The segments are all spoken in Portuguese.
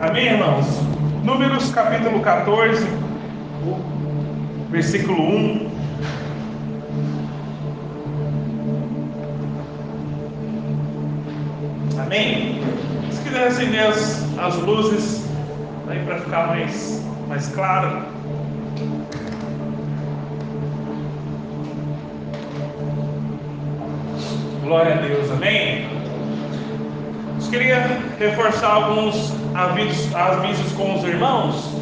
Amém, irmãos? Números capítulo 14, versículo 1. Amém? Se quiser acender as, as luzes aí para ficar mais, mais claro. Glória a Deus, amém? Queria reforçar alguns avisos, avisos com os irmãos.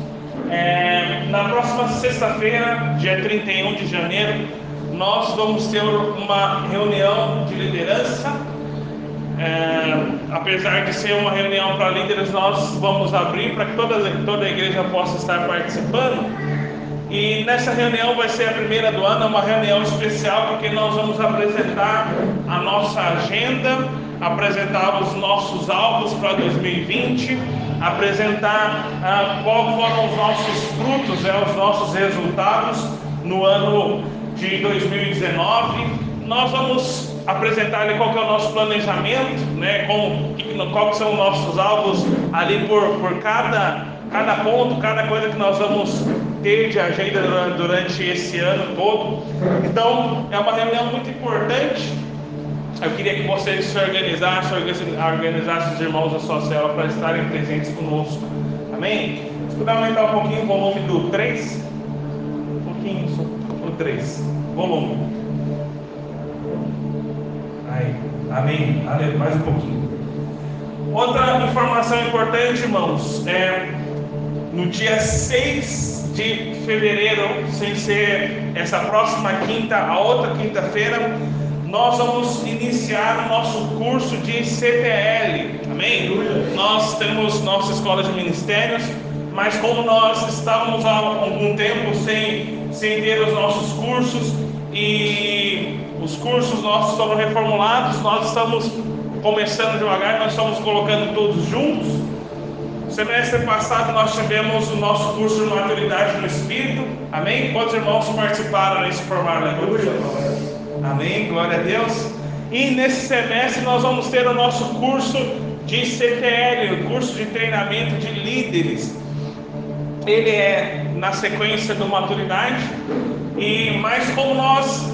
É, na próxima sexta-feira, dia 31 de janeiro, nós vamos ter uma reunião de liderança. É, apesar de ser uma reunião para líderes, nós vamos abrir para que toda, toda a igreja possa estar participando. E nessa reunião vai ser a primeira do ano, é uma reunião especial, porque nós vamos apresentar a nossa agenda, apresentar os nossos alvos para 2020, apresentar ah, quais foram os nossos frutos, né, os nossos resultados no ano de 2019. Nós vamos apresentar ali qual é o nosso planejamento, né, com, qual são os nossos alvos ali por, por cada, cada ponto, cada coisa que nós vamos ter de agenda durante esse ano todo. Então, é uma reunião muito importante. Eu queria que vocês se organizassem, organizassem os irmãos da sua célula para estarem presentes conosco. Amém? Puder aumentar um pouquinho o volume do 3. Um pouquinho só. O 3. Volume. Aí. Amém. Aleluia. Mais um pouquinho. Outra informação importante, irmãos, é no dia 6 de fevereiro, sem ser essa próxima quinta, a outra quinta-feira, nós vamos iniciar o nosso curso de CPL, amém? Nós temos nossa escola de ministérios, mas como nós estávamos há algum tempo sem, sem ter os nossos cursos e os cursos nossos foram reformulados, nós estamos começando devagar, nós estamos colocando todos juntos Semestre passado nós tivemos o nosso curso de maturidade no Espírito. Amém? Quantos irmãos participaram e se formaram na Amém? Glória a Deus. E nesse semestre nós vamos ter o nosso curso de CTL, o curso de treinamento de líderes. Ele é na sequência do maturidade. E mais como nós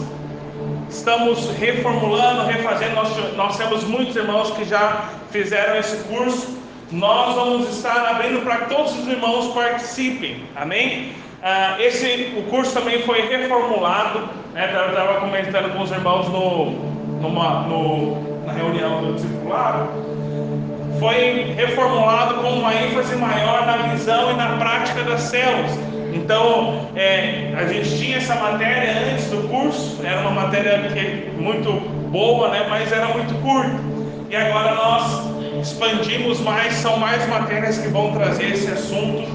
estamos reformulando, refazendo, nós, nós temos muitos irmãos que já fizeram esse curso nós vamos estar abrindo para que todos os irmãos participem, amém? Ah, esse, o curso também foi reformulado, né? Eu estava comentando com os irmãos no, numa, no, na reunião do discipulado. Foi reformulado com uma ênfase maior na visão e na prática das células. Então, é, a gente tinha essa matéria antes do curso, era uma matéria que, muito boa, né? mas era muito curta. E agora nós expandimos mais, são mais matérias que vão trazer esse assunto.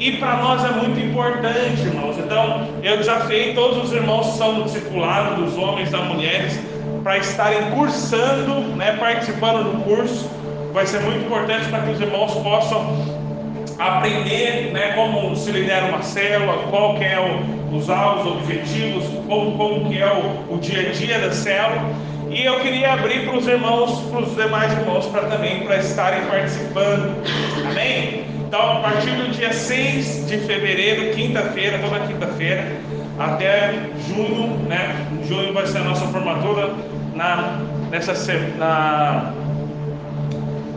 E para nós é muito importante, irmãos. Então, eu desafiei todos os irmãos que são do discipulado, dos homens, das mulheres, para estarem cursando, né, participando do curso. Vai ser muito importante para que os irmãos possam aprender né, como se lidera uma célula, qual que é o, os alvos, objetivos, como, como que é o, o dia a dia da célula. E eu queria abrir para os irmãos, para os demais irmãos, para também para estarem participando. Amém? Então, a partir do dia 6 de fevereiro, quinta-feira, toda quinta-feira, até junho, né? Junho vai ser a nossa formatura na nessa na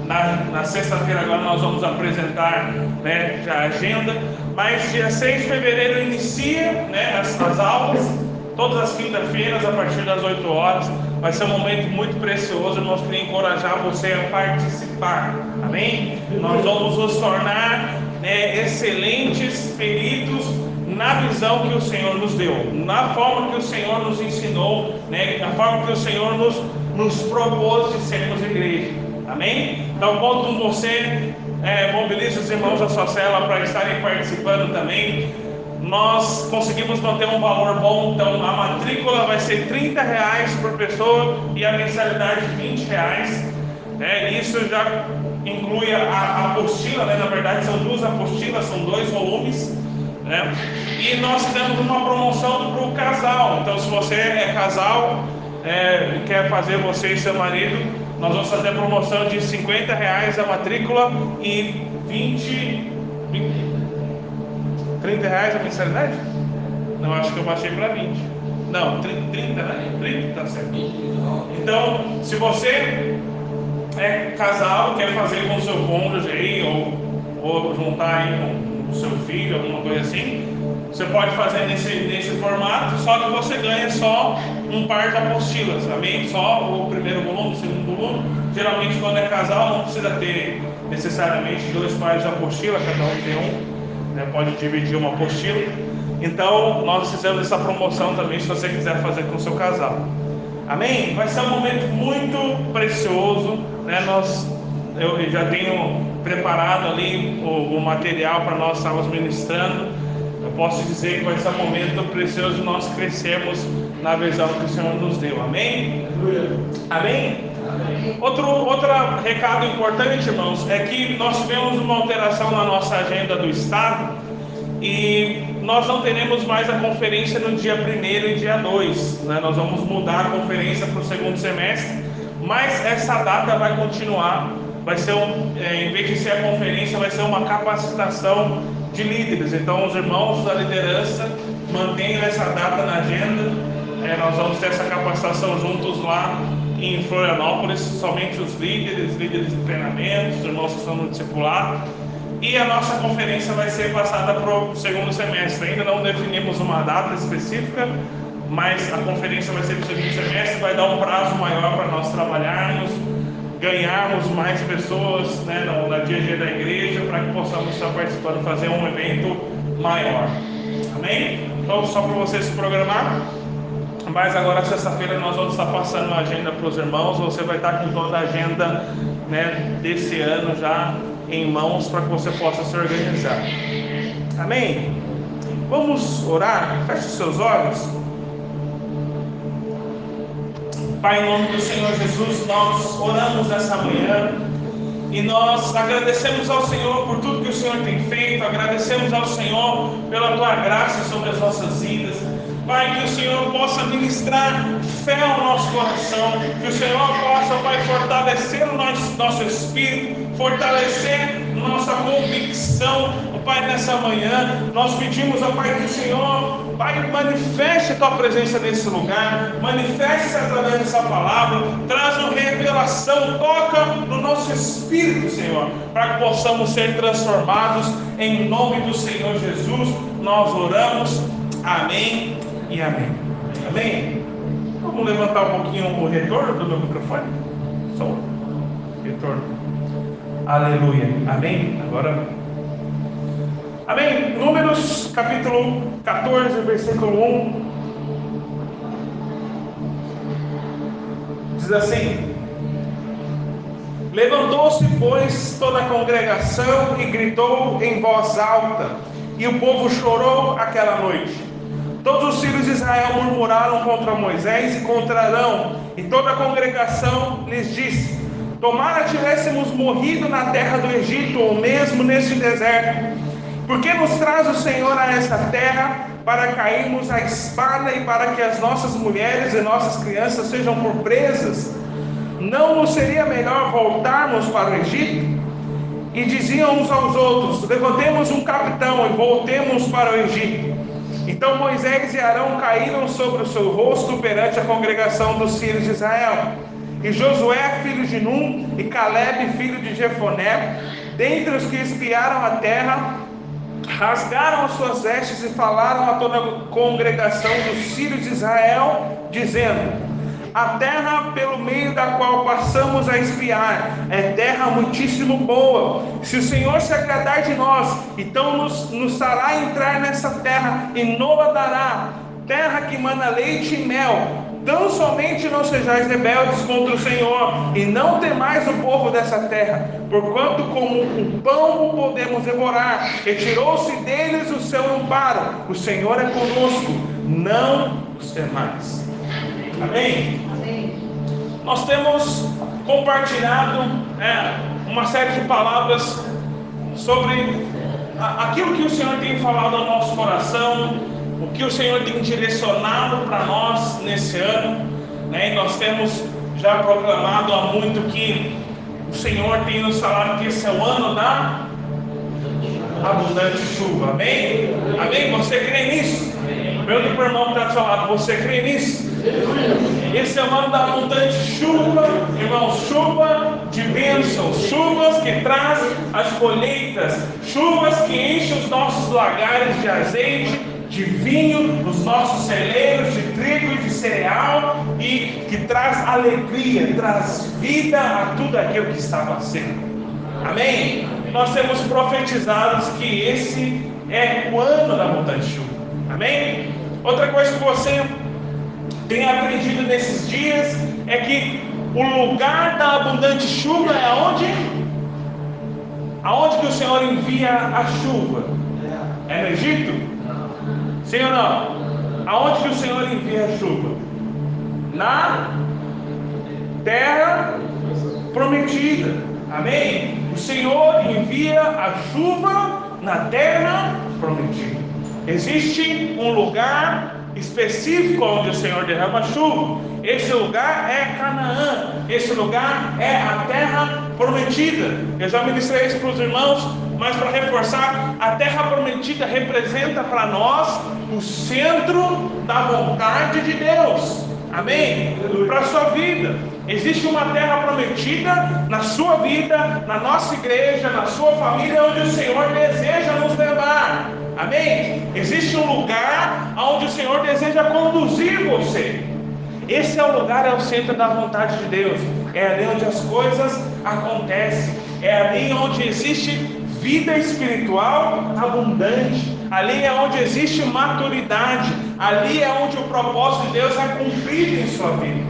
na, na sexta-feira agora nós vamos apresentar né, a agenda, mas dia 6 de fevereiro inicia né, as, as aulas, todas as quintas-feiras, a partir das 8 horas. Vai ser um momento muito precioso. Nós queremos encorajar você a participar. Amém? Nós vamos nos tornar né, excelentes peritos na visão que o Senhor nos deu, na forma que o Senhor nos ensinou, né, na forma que o Senhor nos, nos propôs de sermos igreja. Amém? Então, conto com você, é, mobilize os irmãos da sua cela para estarem participando também nós conseguimos manter um valor bom, então a matrícula vai ser 30 reais por pessoa e a mensalidade 20 reais. Né? Isso já inclui a, a apostila, né? na verdade são duas apostilas, são dois volumes. Né? E nós temos uma promoção para o casal. Então, se você é casal, é, quer fazer você e seu marido nós vamos fazer promoção de 50 reais a matrícula e 20, 20 30 reais a mensalidade? Não, acho que eu baixei para 20. Não, 30, 30 né? 30 tá certo. Então, se você é casal, quer fazer com seu cônjuge aí, ou, ou juntar aí com o seu filho, alguma coisa assim, você pode fazer nesse, nesse formato, só que você ganha só um par de apostilas, amém? Só o primeiro volume, o segundo volume. Geralmente, quando é casal, não precisa ter necessariamente dois pares de apostila, cada um tem um, né? pode dividir uma apostila. Então, nós fizemos essa promoção também, se você quiser fazer com o seu casal. Amém? Vai ser um momento muito precioso, né? Nós, eu já tenho preparado ali o, o material para nós estarmos ministrando. Eu posso dizer que vai ser um momento precioso nós crescermos na visão que o Senhor nos deu. Amém? Amém? Outro, outro recado importante, irmãos, é que nós tivemos uma alteração na nossa agenda do Estado e nós não teremos mais a conferência no dia 1 e dia 2. Né? Nós vamos mudar a conferência para o segundo semestre, mas essa data vai continuar. Vai ser um, é, em vez de ser a conferência, vai ser uma capacitação de líderes. Então, os irmãos da liderança mantenham essa data na agenda. É, nós vamos ter essa capacitação juntos lá em Florianópolis, somente os líderes, líderes de treinamento, os irmãos que estão no discipulado. E a nossa conferência vai ser passada para o segundo semestre. Ainda não definimos uma data específica, mas a conferência vai ser para o segundo semestre, vai dar um prazo maior para nós trabalharmos, ganharmos mais pessoas né, na, na dia a dia da igreja, para que possamos estar participando, fazer um evento maior. Amém? Então, só para você se programar. Mas agora, sexta-feira, nós vamos estar passando a agenda para os irmãos. Você vai estar com toda a agenda né, desse ano já em mãos para que você possa se organizar. Amém? Vamos orar? Feche os seus olhos. Pai, em nome do Senhor Jesus, nós oramos nessa manhã e nós agradecemos ao Senhor por tudo que o Senhor tem feito, agradecemos ao Senhor pela tua graça sobre as nossas vidas. Pai, que o Senhor possa ministrar fé ao nosso coração, que o Senhor possa, Pai, fortalecer o nosso, nosso espírito, fortalecer nossa convicção, Pai, nessa manhã. Nós pedimos, ó Pai, que o Senhor, Pai, manifeste a tua presença nesse lugar, manifeste através dessa palavra, traz uma revelação, toca no nosso espírito, Senhor, para que possamos ser transformados em nome do Senhor Jesus. Nós oramos. Amém e amém. Amém? Vamos levantar um pouquinho o retorno do meu microfone? Só retorno. Aleluia. Amém? Agora. Amém? Números capítulo 14, versículo 1. Diz assim: Levantou-se, pois, toda a congregação e gritou em voz alta, e o povo chorou aquela noite. Todos os filhos de Israel murmuraram contra Moisés e contra Arão, e toda a congregação lhes disse: Tomara tivéssemos morrido na terra do Egito, ou mesmo neste deserto. Porque nos traz o Senhor a esta terra para cairmos à espada e para que as nossas mulheres e nossas crianças sejam por presas? Não nos seria melhor voltarmos para o Egito? E diziam uns aos outros: Levantemos um capitão e voltemos para o Egito. Então Moisés e Arão caíram sobre o seu rosto perante a congregação dos filhos de Israel. E Josué, filho de Num, e Caleb, filho de Jefoné, dentre os que espiaram a terra, rasgaram as suas vestes e falaram a toda a congregação dos filhos de Israel, dizendo: a terra pelo meio da qual passamos a espiar é terra muitíssimo boa. Se o Senhor se agradar de nós, então nos, nos fará entrar nessa terra e nola dará, terra que manda leite e mel. Tão somente não sejais rebeldes contra o Senhor, e não temais o povo dessa terra, porquanto como um pão o podemos devorar. Retirou-se deles o seu amparo. O Senhor é conosco, não os temais. Amém? Amém. Nós temos compartilhado é, uma série de palavras sobre aquilo que o Senhor tem falado ao nosso coração, o que o Senhor tem direcionado para nós nesse ano. Né? E nós temos já proclamado há muito que o Senhor tem nos falado que esse é o ano da abundante chuva. Amém? Amém? Você crê nisso? Pergunta o irmão está do seu lado, você crê nisso? Esse é o ano da abundante chuva, irmãos, chuva de bênçãos, chuvas que traz as colheitas, chuvas que enchem os nossos lagares de azeite, de vinho, os nossos celeiros de trigo e de cereal e que traz alegria, traz vida a tudo aquilo que estava sendo. Amém? Nós temos profetizado que esse é o ano da abundante chuva. Amém? Outra coisa que você tem aprendido nesses dias é que o lugar da abundante chuva é onde? Aonde que o Senhor envia a chuva? É no Egito? Sim ou não? Aonde que o Senhor envia a chuva? Na terra prometida. Amém? O Senhor envia a chuva na terra prometida. Existe um lugar específico onde o Senhor derrama chuva. Esse lugar é Canaã. Esse lugar é a terra prometida. Eu já ministrei isso para os irmãos, mas para reforçar, a terra prometida representa para nós o centro da vontade de Deus. Amém? Para a sua vida. Existe uma terra prometida na sua vida, na nossa igreja, na sua família, onde o Senhor deseja nos levar. Amém? Existe um lugar onde o Senhor deseja conduzir você. Esse é o lugar, é o centro da vontade de Deus. É ali onde as coisas acontecem. É ali onde existe vida espiritual abundante. Ali é onde existe maturidade. Ali é onde o propósito de Deus é cumprido em sua vida.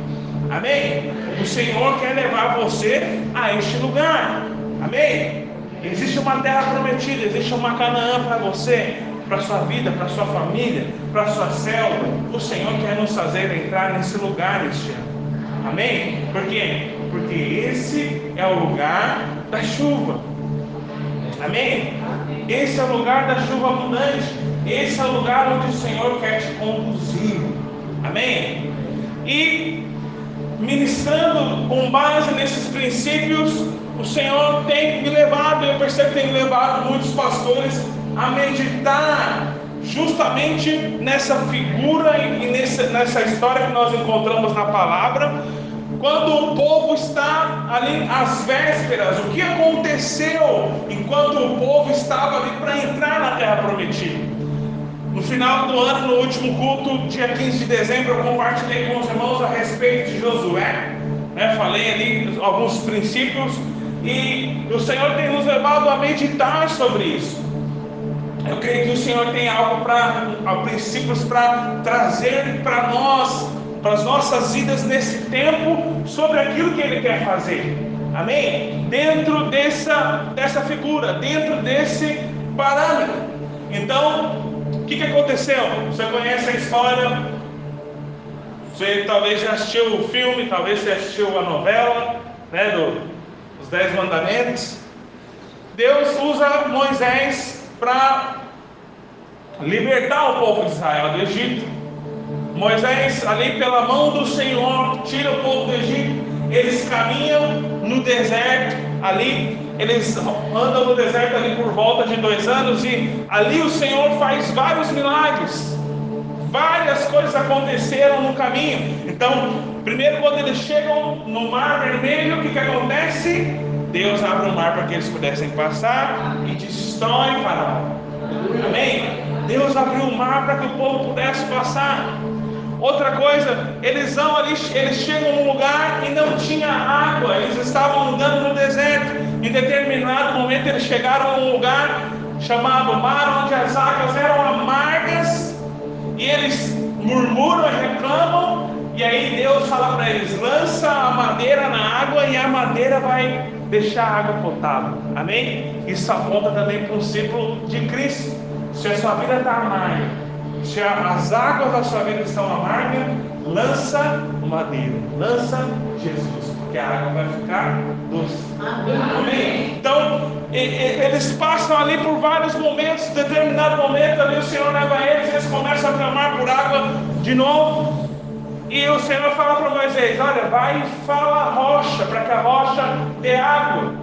Amém? O Senhor quer levar você a este lugar. Amém? Existe uma terra prometida, existe uma Canaã para você, para sua vida, para sua família, para sua célula. O Senhor quer nos fazer entrar nesse lugar este ano. Amém? Por quê? Porque esse é o lugar da chuva. Amém? Esse é o lugar da chuva abundante. Esse é o lugar onde o Senhor quer te conduzir. Amém? E ministrando com base nesses princípios, o Senhor tem me levado, eu percebo que tem levado muitos pastores a meditar justamente nessa figura e nessa, nessa história que nós encontramos na palavra, quando o povo está ali às vésperas, o que aconteceu enquanto o povo estava ali para entrar na terra prometida. No final do ano, no último culto, dia 15 de dezembro, eu compartilhei com os irmãos a respeito de Josué. Né? Falei ali alguns princípios e o Senhor tem nos levado a meditar sobre isso. Eu creio que o Senhor tem algo para, princípios para trazer para nós, para as nossas vidas nesse tempo, sobre aquilo que Ele quer fazer. Amém? Dentro dessa, dessa figura, dentro desse parâmetro. Então, o que, que aconteceu? Você conhece a história? Você talvez já assistiu o filme, talvez você assistiu a novela, né, do, Dez Mandamentos, Deus usa Moisés para libertar o povo de Israel do Egito. Moisés, ali pela mão do Senhor, tira o povo do Egito. Eles caminham no deserto, ali, eles andam no deserto ali por volta de dois anos, e ali o Senhor faz vários milagres. Várias coisas aconteceram no caminho. Então, Primeiro, quando eles chegam no Mar Vermelho, o que, que acontece? Deus abre o mar para que eles pudessem passar e destrói Faraó. Amém? Deus abriu o mar para que o povo pudesse passar. Outra coisa, eles vão ali, eles chegam num lugar e não tinha água, eles estavam andando no deserto. Em determinado momento eles chegaram a um lugar chamado mar, onde as águas eram amargas, e eles murmuram e reclamam, e aí Deus fala para eles: lança a madeira na água e a madeira vai deixar a água potável. Amém? Isso aponta também para o ciclo de Cristo. Se a sua vida está amarga, se as águas da sua vida estão amargas, lança madeira, lança Jesus, porque a água vai ficar doce. Amém? Então, eles passam ali por vários momentos, determinado momento ali o Senhor leva eles, eles começam a clamar por água de novo. E o Senhor fala para Moisés: Olha, vai e fala a rocha, para que a rocha dê água.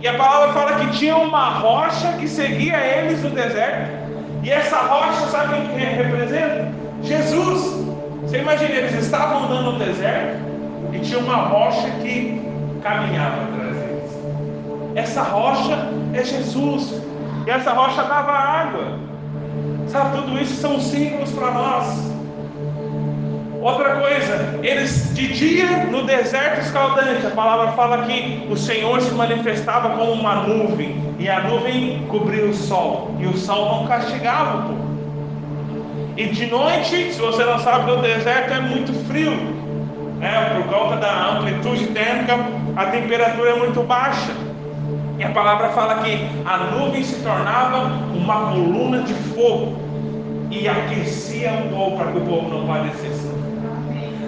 E a palavra fala que tinha uma rocha que seguia eles no deserto. E essa rocha, sabe o que representa? Jesus. Você imagina, eles estavam andando no deserto e tinha uma rocha que caminhava atrás deles. Essa rocha é Jesus. E essa rocha dava água. Sabe, tudo isso são símbolos para nós. Outra coisa, eles de dia no deserto escaldante, a palavra fala que o Senhor se manifestava como uma nuvem, e a nuvem cobria o sol, e o sol não castigava o povo. E de noite, se você não sabe, no deserto é muito frio, né? por causa da amplitude térmica, a temperatura é muito baixa. E a palavra fala que a nuvem se tornava uma coluna de fogo e aquecia o povo para que o povo não padecesse.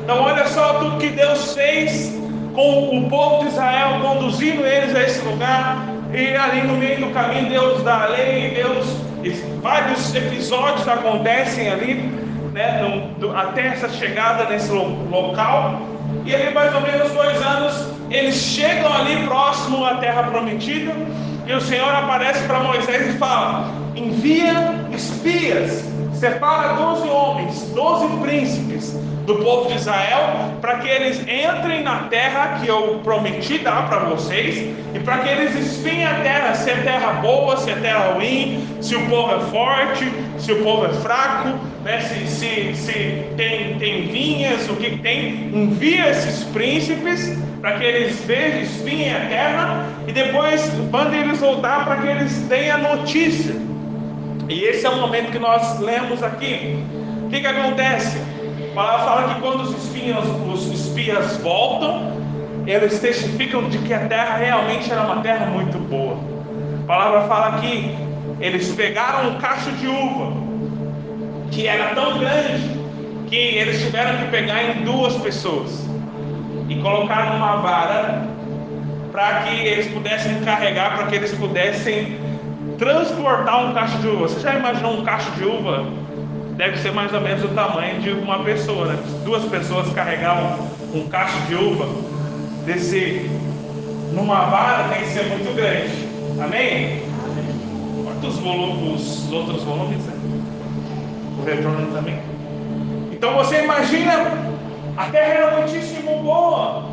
Então, olha só tudo que Deus fez com o povo de Israel, conduzindo eles a esse lugar. E ali no meio do caminho, Deus dá a lei, Deus. Vários episódios acontecem ali, né, no, até essa chegada nesse local. E ali, mais ou menos dois anos, eles chegam ali próximo à terra prometida. E o Senhor aparece para Moisés e fala: envia espias, separa doze homens, doze príncipes do povo de Israel, para que eles entrem na terra que eu prometi dar para vocês, e para que eles espiem a terra, se é terra boa, se é terra ruim, se o povo é forte, se o povo é fraco, né, se, se, se tem, tem vinhas, o que tem. Envia esses príncipes para que eles vejam, espiem a terra, e depois manda eles voltar para que eles tenham a notícia. E esse é o momento que nós lemos aqui. O que, que acontece? A palavra fala que quando os espias, os espias voltam, eles testificam de que a terra realmente era uma terra muito boa. A palavra fala que eles pegaram um cacho de uva, que era tão grande, que eles tiveram que pegar em duas pessoas e colocar numa vara para que eles pudessem carregar, para que eles pudessem transportar um cacho de uva. Você já imaginou um cacho de uva deve ser mais ou menos o tamanho de uma pessoa. Né? Duas pessoas carregavam um cacho de uva, descer numa vara tem que ser muito grande. Amém? Quantos volumes, os outros volumes? Né? O retorno também. Então você imagina, a terra era muitíssimo boa.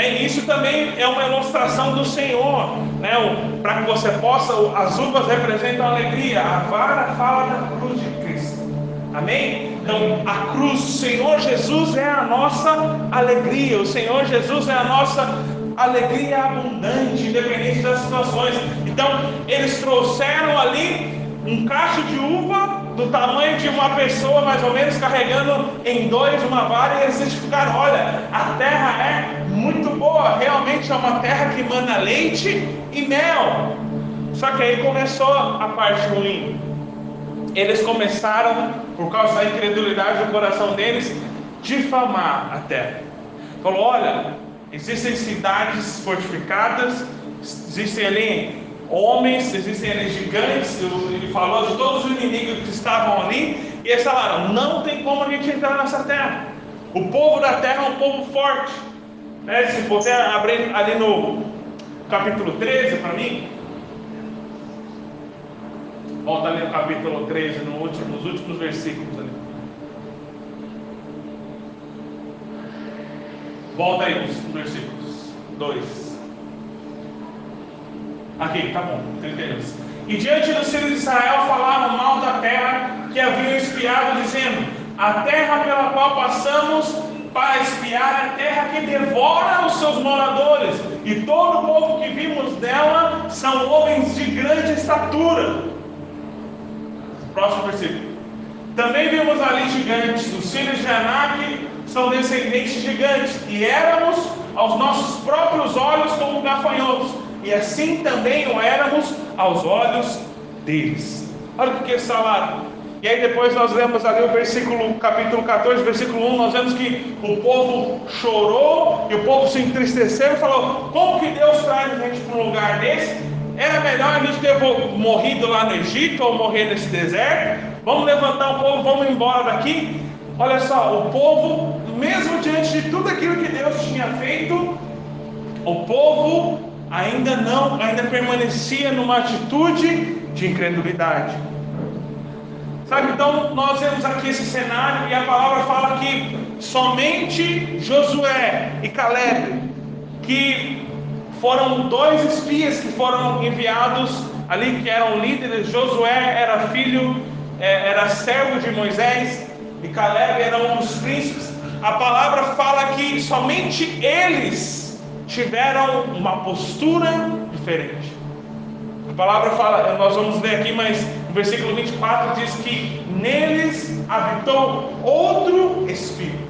É, isso também é uma ilustração do Senhor, né? para que você possa, as uvas representam alegria, a vara fala da cruz de Amém? Então, a cruz, o Senhor Jesus é a nossa alegria, o Senhor Jesus é a nossa alegria abundante, independente das situações. Então, eles trouxeram ali um cacho de uva do tamanho de uma pessoa, mais ou menos, carregando em dois uma vara, e eles certificaram: olha, a terra é muito boa, realmente é uma terra que manda leite e mel. Só que aí começou a parte ruim eles começaram, por causa da incredulidade do coração deles, difamar a terra. Falou: olha, existem cidades fortificadas, existem ali homens, existem ali gigantes. Ele falou de todos os inimigos que estavam ali, e eles falaram: não tem como a gente entrar nessa terra. O povo da terra é um povo forte. Né? Se você abrir ali no capítulo 13 para mim, Volta ali no capítulo 13, no último, nos últimos versículos ali. Volta aí nos versículos 2. Aqui, tá bom, 32. E diante dos filhos de Israel falaram mal da terra que haviam espiado, dizendo: A terra pela qual passamos para espiar a terra que devora os seus moradores, e todo o povo que vimos dela são homens de grande estatura. Próximo versículo. Também vimos ali gigantes, os filhos de Anak são descendentes de gigantes, e éramos aos nossos próprios olhos como gafanhotos, e assim também o éramos aos olhos deles. Olha o que eles falaram. E aí depois nós lemos ali o versículo, capítulo 14, versículo 1, nós vemos que o povo chorou e o povo se entristeceu e falou: como que Deus traz a gente para um lugar desse? Era melhor a gente ter morrido lá no Egito ou morrer nesse deserto. Vamos levantar o povo, vamos embora daqui. Olha só, o povo mesmo diante de tudo aquilo que Deus tinha feito, o povo ainda não, ainda permanecia numa atitude de incredulidade. Sabe, então nós vemos aqui esse cenário e a palavra fala que somente Josué e Caleb, que foram dois espias que foram enviados ali, que eram líderes. Josué era filho, é, era servo de Moisés, e Caleb era um dos príncipes. A palavra fala que somente eles tiveram uma postura diferente. Palavra fala, nós vamos ler aqui, mas no versículo 24 diz que neles habitou outro espírito.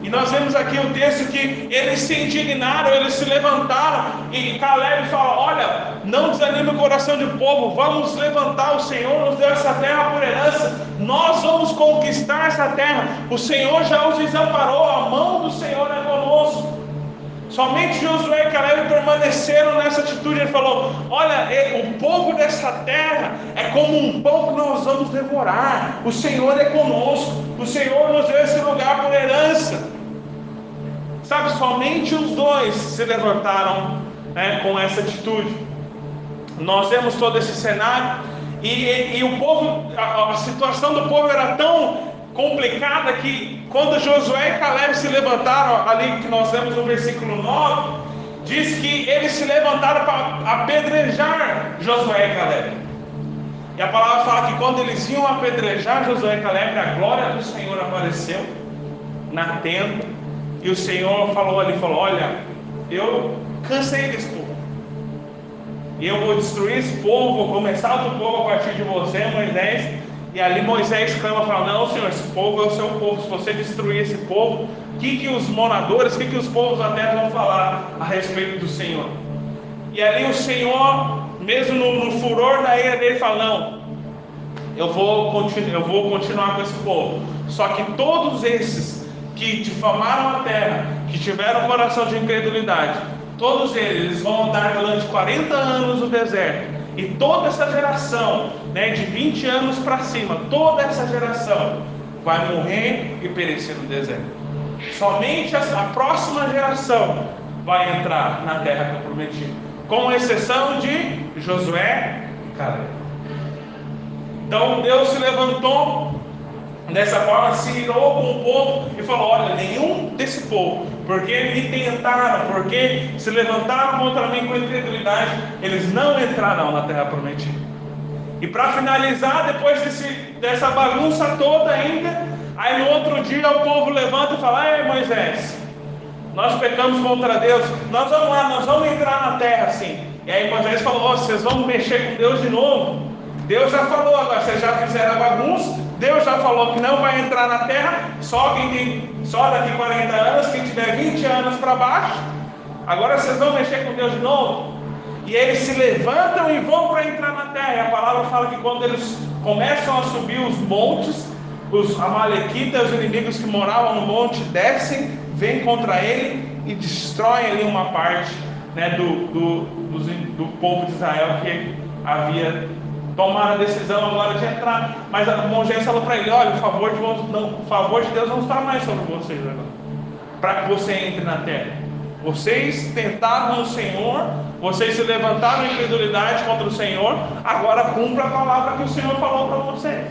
E nós vemos aqui o texto que eles se indignaram, eles se levantaram, e Caleb fala: Olha, não desanime o coração do povo, vamos levantar. O Senhor nos deu essa terra por herança, nós vamos conquistar essa terra. O Senhor já os desamparou, a mão do Senhor é. Somente Josué e Caleb permaneceram nessa atitude. Ele falou: Olha, o povo dessa terra é como um pão que nós vamos devorar. O Senhor é conosco. O Senhor nos deu esse lugar por herança. Sabe, somente os dois se levantaram né, com essa atitude. Nós vemos todo esse cenário e, e, e o povo, a, a situação do povo era tão complicada que quando Josué e Caleb se levantaram, ali que nós vemos no versículo 9, diz que eles se levantaram para apedrejar Josué e Caleb. E a palavra fala que quando eles iam apedrejar Josué e Caleb, a glória do Senhor apareceu na tenda. E o Senhor falou ali, falou: Olha, eu cansei desse povo. E eu vou destruir esse povo, vou começar outro povo a partir de você, Moisés. E ali Moisés clama fala: Não, Senhor, esse povo é o seu povo. Se você destruir esse povo, o que, que os moradores, o que, que os povos da terra vão falar a respeito do Senhor? E ali o Senhor, mesmo no, no furor da ira dele, fala: Não, eu vou, eu vou continuar com esse povo. Só que todos esses que difamaram a terra, que tiveram coração de incredulidade, todos eles, eles vão andar durante 40 anos no deserto e toda essa geração, né, de 20 anos para cima, toda essa geração vai morrer e perecer no deserto. Somente a, próxima geração vai entrar na terra que eu prometi, com exceção de Josué e Caleb. Então Deus se levantou Dessa forma, se irou com o povo e falou: Olha, nenhum desse povo, porque me tentaram, porque se levantaram contra mim com incredulidade, eles não entrarão na terra prometida. E para finalizar, depois desse, dessa bagunça toda ainda, aí no outro dia o povo levanta e fala: Ei Moisés, nós pecamos contra Deus, nós vamos lá, nós vamos entrar na terra sim. E aí Moisés falou: oh, Vocês vão mexer com Deus de novo? Deus já falou, agora vocês já fizeram bagunça, Deus já falou que não vai entrar na terra, só tem, só daqui 40 anos, quem tiver 20 anos para baixo. Agora vocês vão mexer com Deus de novo? E eles se levantam e vão para entrar na terra. E a palavra fala que quando eles começam a subir os montes, os amalequitas, os inimigos que moravam no monte, descem, vêm contra ele e destroem ali uma parte né, do, do, do, do povo de Israel que havia tomaram a decisão agora de entrar. Mas Moisés falou para ele: olha, o favor, de, não, o favor de Deus não está mais sobre vocês agora, para que você entre na terra. Vocês tentaram o Senhor, vocês se levantaram em incredulidade contra o Senhor, agora cumpra a palavra que o Senhor falou para vocês.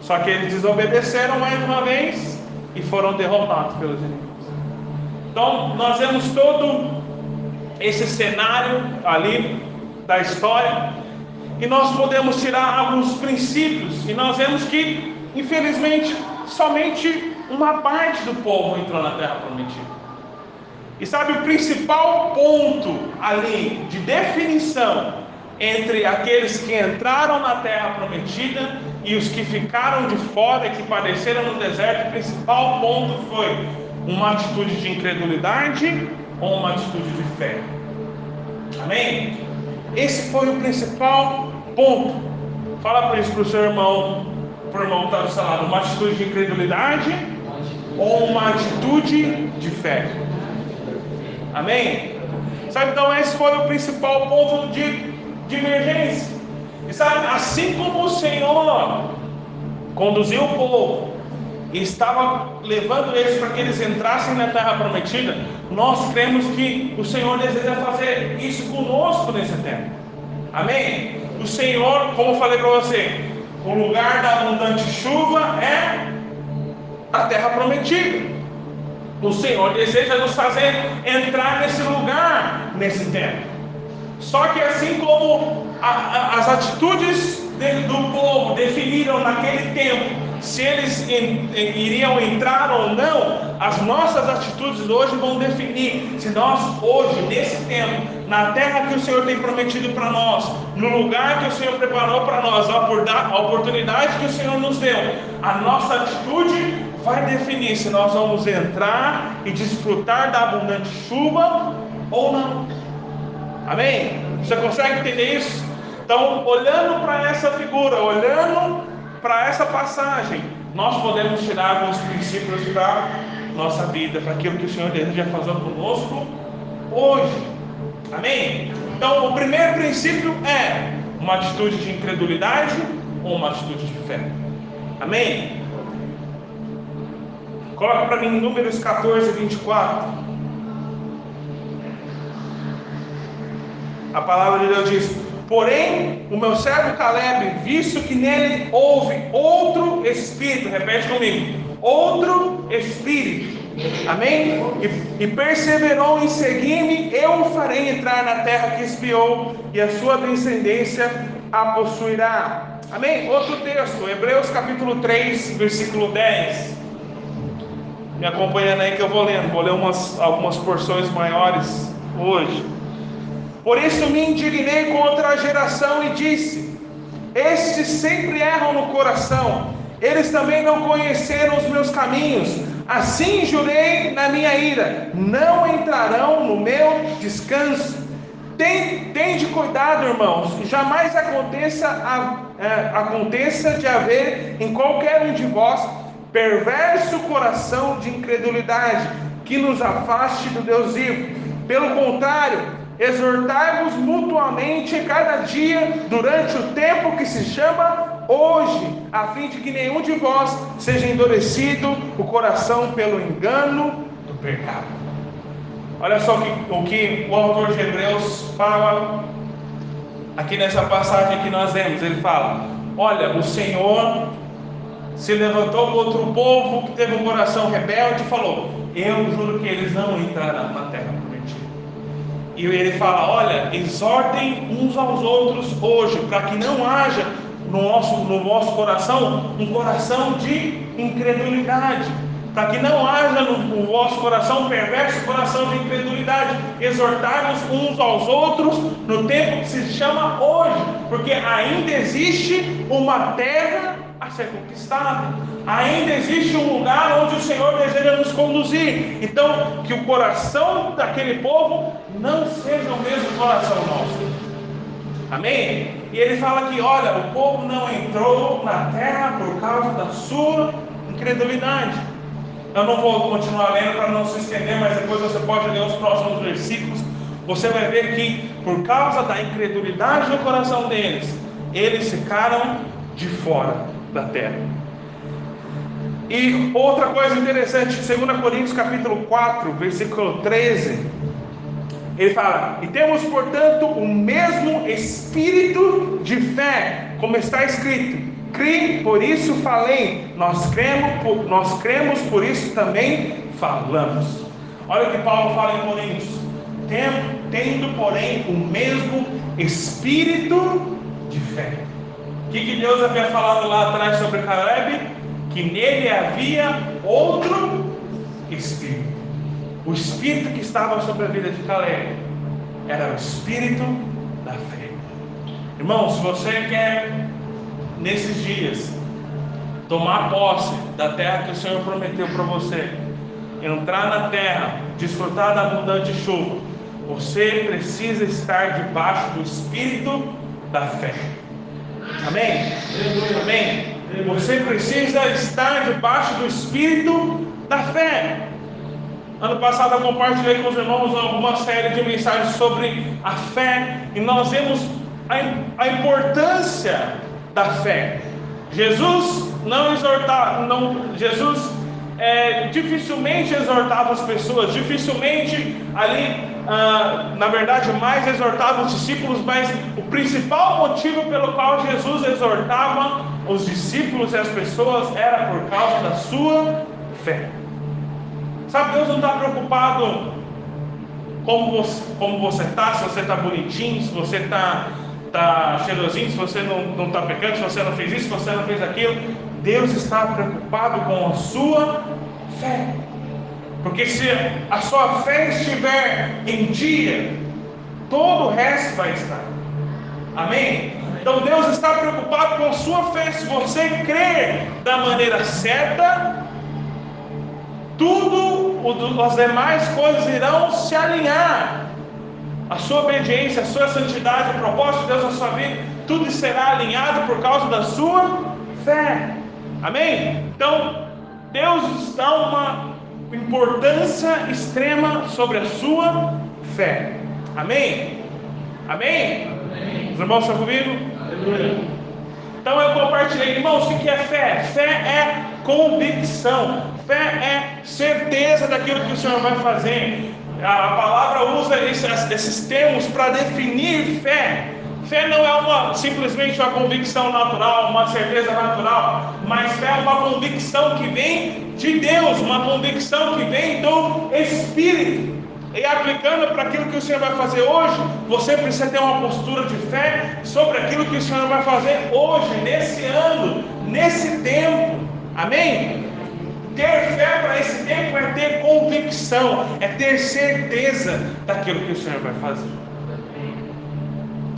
Só que eles desobedeceram mais uma vez e foram derrotados pelos inimigos. Então, nós vemos todo esse cenário ali da história e nós podemos tirar alguns princípios, e nós vemos que, infelizmente, somente uma parte do povo entrou na terra prometida. E sabe o principal ponto ali de definição entre aqueles que entraram na terra prometida e os que ficaram de fora e que padeceram no deserto, o principal ponto foi uma atitude de incredulidade ou uma atitude de fé. Amém? Esse foi o principal ponto. Fala para isso para o seu irmão, para o irmão que está do seu lado, uma atitude de incredulidade ou uma atitude de fé. Amém? Sabe, então esse foi o principal ponto de, emergência. E sabe, assim como o Senhor conduziu o povo estava levando eles para que eles entrassem na terra prometida, nós cremos que o Senhor deseja fazer isso conosco nesse tempo. Amém? O Senhor, como eu falei para você, o lugar da abundante chuva é a terra prometida. O Senhor deseja nos fazer entrar nesse lugar nesse tempo. Só que assim como a, a, as atitudes de, do povo definiram naquele tempo se eles iriam entrar ou não, as nossas atitudes hoje vão definir se nós hoje, nesse tempo, na terra que o Senhor tem prometido para nós, no lugar que o Senhor preparou para nós, a oportunidade que o Senhor nos deu, a nossa atitude vai definir se nós vamos entrar e desfrutar da abundante chuva ou não. Amém? Você consegue entender isso? Então, olhando para essa figura, olhando para essa passagem, nós podemos tirar alguns princípios para nossa vida, para aquilo que o Senhor deseja fazer conosco hoje. Amém? Então, o primeiro princípio é uma atitude de incredulidade ou uma atitude de fé. Amém? Coloca para mim Números 14, 24. A palavra de Deus diz: Porém, o meu servo Caleb, visto que nele houve outro espírito, repete comigo, outro espírito, amém? E, e perseverou em seguir-me, eu o farei entrar na terra que espiou, e a sua descendência a possuirá. Amém? Outro texto, Hebreus capítulo 3, versículo 10. Me acompanhando aí que eu vou lendo, vou ler umas, algumas porções maiores hoje. Por isso me indignei contra a geração e disse: Estes sempre erram no coração, eles também não conheceram os meus caminhos. Assim jurei na minha ira: não entrarão no meu descanso. Tem, tem de cuidado, irmãos, jamais aconteça, a, é, aconteça de haver em qualquer um de vós perverso coração de incredulidade que nos afaste do Deus vivo. Pelo contrário, exortai-vos mutuamente cada dia durante o tempo que se chama hoje, a fim de que nenhum de vós seja endurecido o coração pelo engano do pecado. Olha só o que, o que o autor de Hebreus fala aqui nessa passagem que nós vemos. Ele fala: Olha, o Senhor se levantou contra o povo que teve um coração rebelde e falou: Eu juro que eles não entrarão na terra e ele fala: olha, exortem uns aos outros hoje, para que não haja no nosso, no nosso coração um coração de incredulidade, para que não haja no, no vosso coração um perverso coração de incredulidade. Exortar-nos uns aos outros no tempo que se chama hoje, porque ainda existe uma terra a ser conquistada. Ainda existe um lugar onde o Senhor deseja nos conduzir. Então, que o coração daquele povo não seja o mesmo coração nosso. Amém? E ele fala que, olha, o povo não entrou na terra por causa da sua incredulidade. Eu não vou continuar lendo para não se estender, mas depois você pode ler os próximos versículos. Você vai ver que, por causa da incredulidade no coração deles, eles ficaram de fora da terra. E outra coisa interessante, 2 Coríntios capítulo 4, versículo 13, ele fala: "E temos, portanto, o mesmo espírito de fé, como está escrito: Crie, por isso falei. Nós cremos, por, nós cremos, por isso também falamos." Olha o que Paulo fala em Coríntios: "Tendo, porém, o mesmo espírito de fé." O que, que Deus havia falado lá atrás sobre Caleb? Que nele havia outro espírito. O espírito que estava sobre a vida de Caleb era o espírito da fé. Irmão, se você quer, nesses dias, tomar posse da terra que o Senhor prometeu para você, entrar na terra, desfrutar da abundante chuva, você precisa estar debaixo do espírito da fé. Amém? Amém? Você precisa estar debaixo do espírito da fé. Ano passado eu compartilhei com os irmãos alguma série de mensagens sobre a fé e nós vemos a, a importância da fé. Jesus não exortava, não, Jesus é, dificilmente exortava as pessoas, dificilmente ali, ah, na verdade, mais exortava os discípulos, mas o principal motivo pelo qual Jesus exortava os discípulos e as pessoas era por causa da sua fé. Sabe, Deus não está preocupado como você, como você está, se você está bonitinho, se você está tá cheirosinho, se você não está pecando, se você não fez isso, se você não fez aquilo. Deus está preocupado com a sua fé. Porque se a sua fé estiver em dia, todo o resto vai estar. Amém? Então Deus está preocupado com a sua fé. Se você crer da maneira certa, tudo as demais coisas irão se alinhar. A sua obediência, a sua santidade, o propósito de Deus na sua vida, tudo será alinhado por causa da sua fé. Amém? Então, Deus dá uma importância extrema sobre a sua fé. Amém? Amém? Amém. Os irmãos estão comigo? Amém. Então eu compartilhei, irmãos, o que é fé? Fé é convicção, fé é certeza daquilo que o Senhor vai fazer. A palavra usa esses, termos para definir fé. Fé não é uma, simplesmente uma convicção natural, uma certeza natural, mas fé é uma convicção que vem de Deus, uma convicção que vem do Espírito. E aplicando para aquilo que o Senhor vai fazer hoje, você precisa ter uma postura de fé sobre aquilo que o Senhor vai fazer hoje, nesse ano, nesse tempo. Amém? Ter fé para esse tempo é ter convicção, é ter certeza daquilo que o Senhor vai fazer.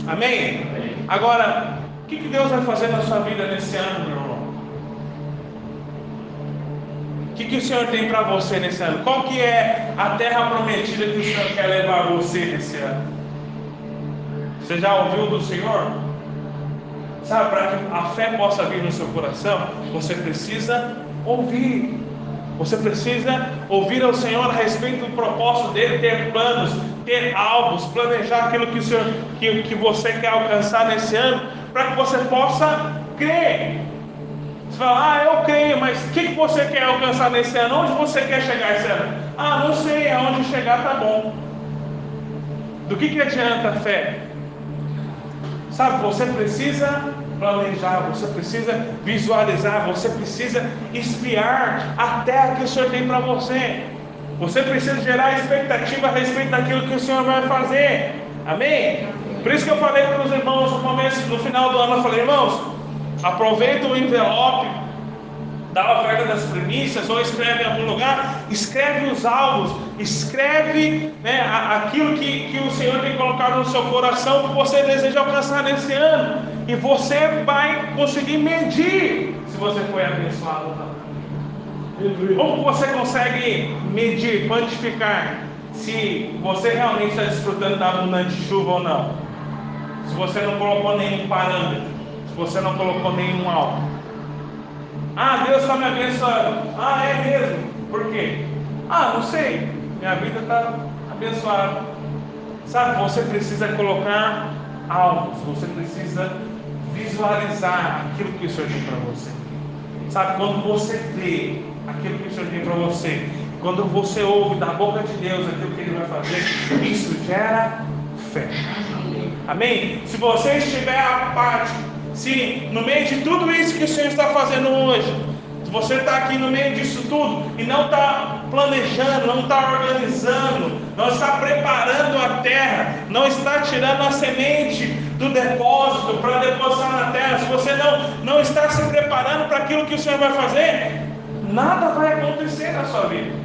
Amém? Agora, o que Deus vai fazer na sua vida nesse ano, meu irmão? O que, que o Senhor tem para você nesse ano? Qual que é a terra prometida que o Senhor quer levar você nesse ano? Você já ouviu do Senhor? Sabe, para que a fé possa vir no seu coração, você precisa ouvir. Você precisa ouvir ao Senhor a respeito do propósito dele, ter planos, ter alvos, planejar aquilo que, o Senhor, que, que você quer alcançar nesse ano, para que você possa crer. Você fala, ah, eu creio, mas o que, que você quer alcançar nesse ano? Onde você quer chegar esse ano? Ah, não sei, aonde chegar tá bom. Do que, que adianta a fé? Sabe, você precisa planejar, você precisa visualizar, você precisa espiar a terra que o Senhor tem para você. Você precisa gerar expectativa a respeito daquilo que o Senhor vai fazer. Amém? Por isso que eu falei para os irmãos no começo, no final do ano, eu falei, irmãos, aproveita o envelope da oferta das primícias, ou escreve em algum lugar, escreve os alvos, escreve né, aquilo que, que o Senhor tem colocado no seu coração que você deseja alcançar nesse ano. E você vai conseguir medir se você foi abençoado ou não. Como você consegue medir, quantificar se você realmente está desfrutando da abundante chuva ou não? Se você não colocou nenhum parâmetro, se você não colocou nenhum alvo. Ah, Deus está me abençoando. Ah, é mesmo? Por quê? Ah, não sei. Minha vida está abençoada. Sabe, você precisa colocar alvos, você precisa visualizar aquilo que o Senhor tem para você. Sabe, quando você vê aquilo que o Senhor tem para você. Quando você ouve da boca de Deus aquilo que Ele vai fazer, isso gera fé. Amém? Se você estiver apático, se no meio de tudo isso que o Senhor está fazendo hoje, você está aqui no meio disso tudo e não está planejando, não está organizando, não está preparando a terra, não está tirando a semente do depósito para depositar na terra, se você não, não está se preparando para aquilo que o Senhor vai fazer, nada vai acontecer na sua vida.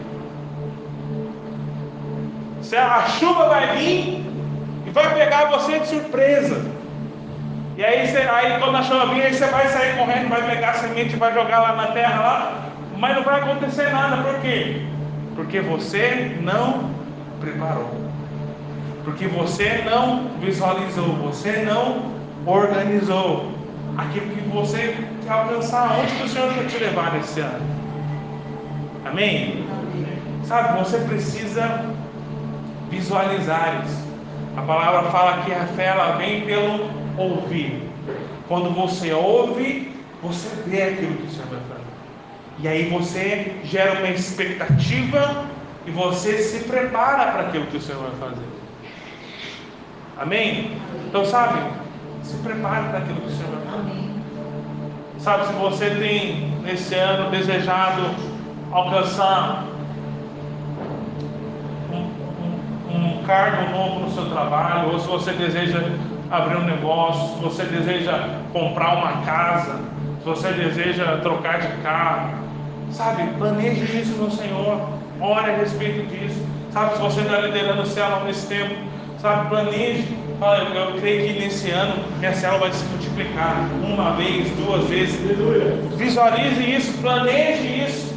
A chuva vai vir e vai pegar você de surpresa. E aí, você, aí quando a chuva vir, aí você vai sair correndo, vai pegar a semente vai jogar lá na terra lá, mas não vai acontecer nada. Por quê? Porque você não preparou. Porque você não visualizou, você não organizou aquilo que você quer alcançar. Onde que o Senhor quer te levar nesse ano? Amém? Sabe, você precisa visualizar isso. A palavra fala que a fé ela vem pelo ouvir. Quando você ouve, você vê aquilo que o Senhor vai fazer. E aí você gera uma expectativa e você se prepara para aquilo que o Senhor vai fazer. Amém? Então, sabe, se prepare para aquilo que o Senhor vai fazer. Sabe, se você tem nesse ano desejado alcançar cargo novo no seu trabalho, ou se você deseja abrir um negócio, se você deseja comprar uma casa, se você deseja trocar de carro, sabe, planeje isso no Senhor, ore a respeito disso, sabe, se você está liderando o céu nesse tempo, sabe, planeje, fala, eu, eu creio que nesse ano minha célula vai se multiplicar, uma vez, duas vezes, visualize isso, planeje isso,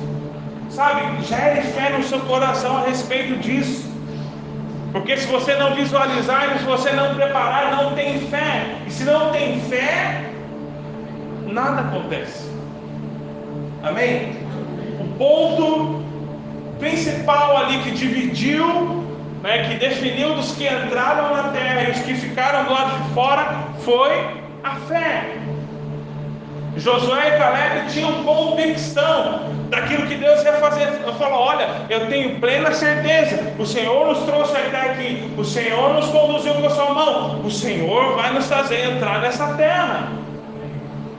sabe, gere fé no seu coração a respeito disso, porque se você não visualizar, se você não preparar, não tem fé. E se não tem fé, nada acontece. Amém? O ponto principal ali que dividiu, né, que definiu dos que entraram na terra e os que ficaram do lado de fora, foi a fé. Josué e Caleb tinham convicção daquilo que Deus ia fazer. Eu falo, olha, eu tenho plena certeza. O Senhor nos trouxe até aqui. O Senhor nos conduziu com a sua mão. O Senhor vai nos fazer entrar nessa terra.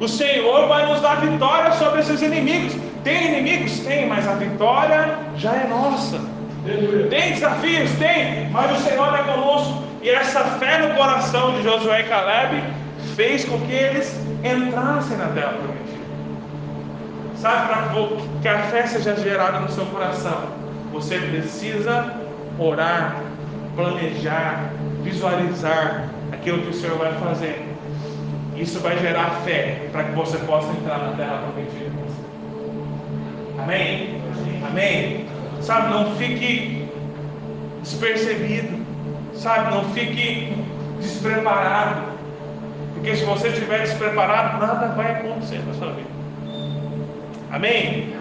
O Senhor vai nos dar vitória sobre esses inimigos. Tem inimigos? Tem, mas a vitória já é nossa. Tem desafios? Tem, mas o Senhor é conosco. E essa fé no coração de Josué e Caleb fez com que eles entrassem na terra prometida. Sabe, para que a fé seja gerada no seu coração, você precisa orar, planejar, visualizar aquilo que o Senhor vai fazer. Isso vai gerar fé para que você possa entrar na terra prometida. Amém? Amém? Sabe, não fique despercebido. Sabe, não fique despreparado. Porque se você estiver despreparado, nada vai acontecer na sua vida. Amém?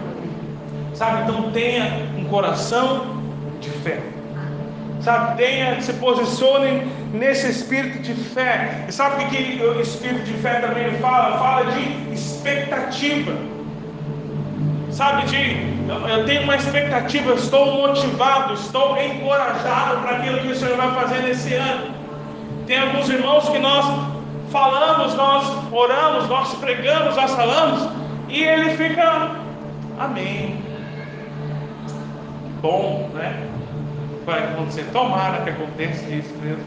Sabe, então tenha um coração de fé. Sabe, tenha, se posicione nesse espírito de fé. E sabe o que o espírito de fé também fala? Fala de expectativa. Sabe, de eu tenho uma expectativa, estou motivado, estou encorajado para aquilo que o Senhor vai fazer nesse ano. Tem alguns irmãos que nós falamos, nós oramos, nós pregamos, nós falamos, e ele fica, amém. Bom, né? Vai acontecer, tomara que aconteça isso mesmo.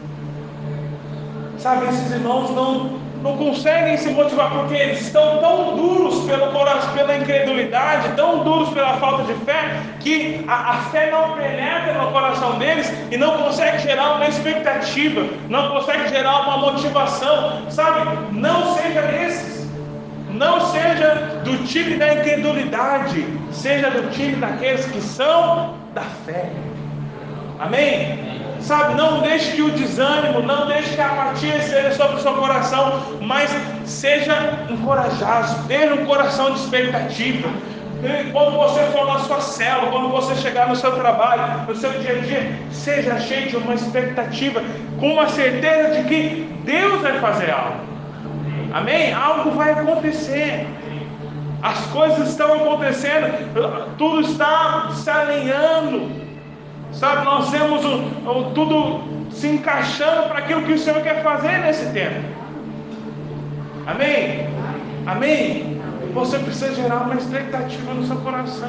Sabe, esses irmãos não, não conseguem se motivar porque eles estão tão duros pelo coração, pela incredulidade, tão duros pela falta de fé, que a, a, fé não penetra no coração deles e não consegue gerar uma expectativa, não consegue gerar uma motivação, sabe? Não seja desses, não seja do time da incredulidade, seja do time daqueles que são da fé. Amém? Sabe, não deixe que o desânimo, não deixe que a apatia esteja sobre o seu coração, mas seja encorajado, tenha um coração de expectativa. Quando você for na sua célula, quando você chegar no seu trabalho, no seu dia a dia, seja cheio de uma expectativa, com uma certeza de que Deus vai fazer algo. Amém? Algo vai acontecer. As coisas estão acontecendo, tudo está se alinhando. Sabe, nós temos o, o, tudo se encaixando para aquilo que o Senhor quer fazer nesse tempo. Amém? Amém? Você precisa gerar uma expectativa no seu coração.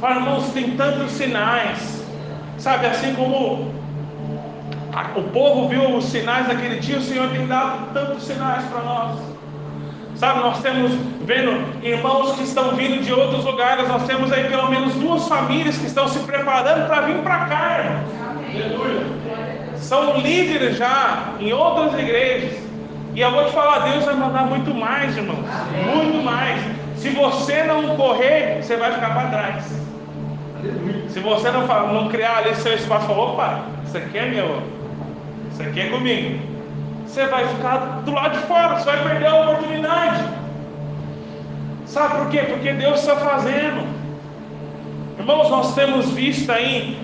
Fala, irmãos, tem tantos sinais. Sabe, assim como o povo viu os sinais daquele dia, o Senhor tem dado tantos sinais para nós. Sabe, nós temos vendo irmãos que estão vindo de outros lugares, nós temos aí pelo menos duas famílias que estão se preparando para vir para cá, irmãos. São líderes já em outras igrejas. E eu vou te falar, Deus vai mandar muito mais, irmãos. Muito mais. Se você não correr, você vai ficar para trás. Se você não, não criar ali seu espaço, opa, isso aqui é meu. Isso aqui é comigo você vai ficar do lado de fora, você vai perder a oportunidade. Sabe por quê? Porque Deus está fazendo. Irmãos, nós temos visto aí,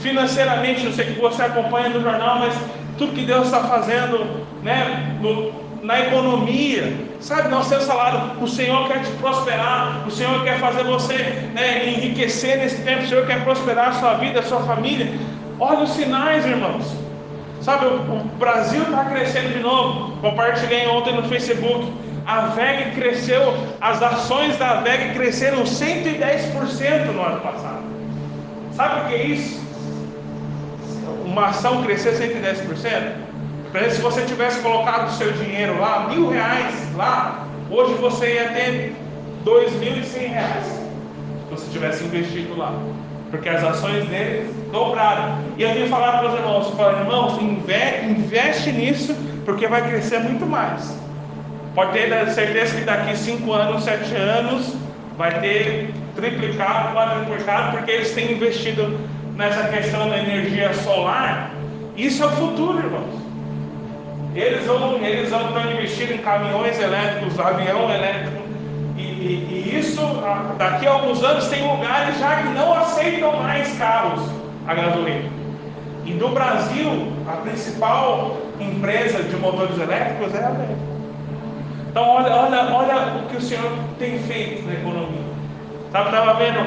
financeiramente, não sei que você acompanha no jornal, mas tudo que Deus está fazendo, né, no, na economia. Sabe, nós temos falado, o Senhor quer te prosperar, o Senhor quer fazer você né, enriquecer nesse tempo, o Senhor quer prosperar a sua vida, a sua família. Olha os sinais, irmãos. Sabe, o, Brasil está crescendo de novo. Compartilhei ontem no Facebook. A VEG cresceu, as ações da VEG cresceram 110% no ano passado. Sabe o que é isso? Uma ação crescer 110%? se você tivesse colocado o seu dinheiro lá, mil reais lá, hoje você ia ter dois mil e cem reais. Se você tivesse investido lá. Porque as ações dele dobraram. E eu vim falar para os irmãos, falar, irmãos, investe nisso, porque vai crescer muito mais. Pode ter certeza que daqui cinco anos, sete anos, vai ter triplicado, quadruplicado, porque eles têm investido nessa questão da energia solar. Isso é o futuro, irmãos. Eles vão, eles vão estar investindo em caminhões elétricos, avião elétrico. E, e, e, isso, daqui a alguns anos, tem lugares já que não aceitam mais carros a gasolina. E no Brasil, a principal empresa de motores elétricos é a América. Então, olha, olha, olha o que o Senhor tem feito na economia. Estava vendo,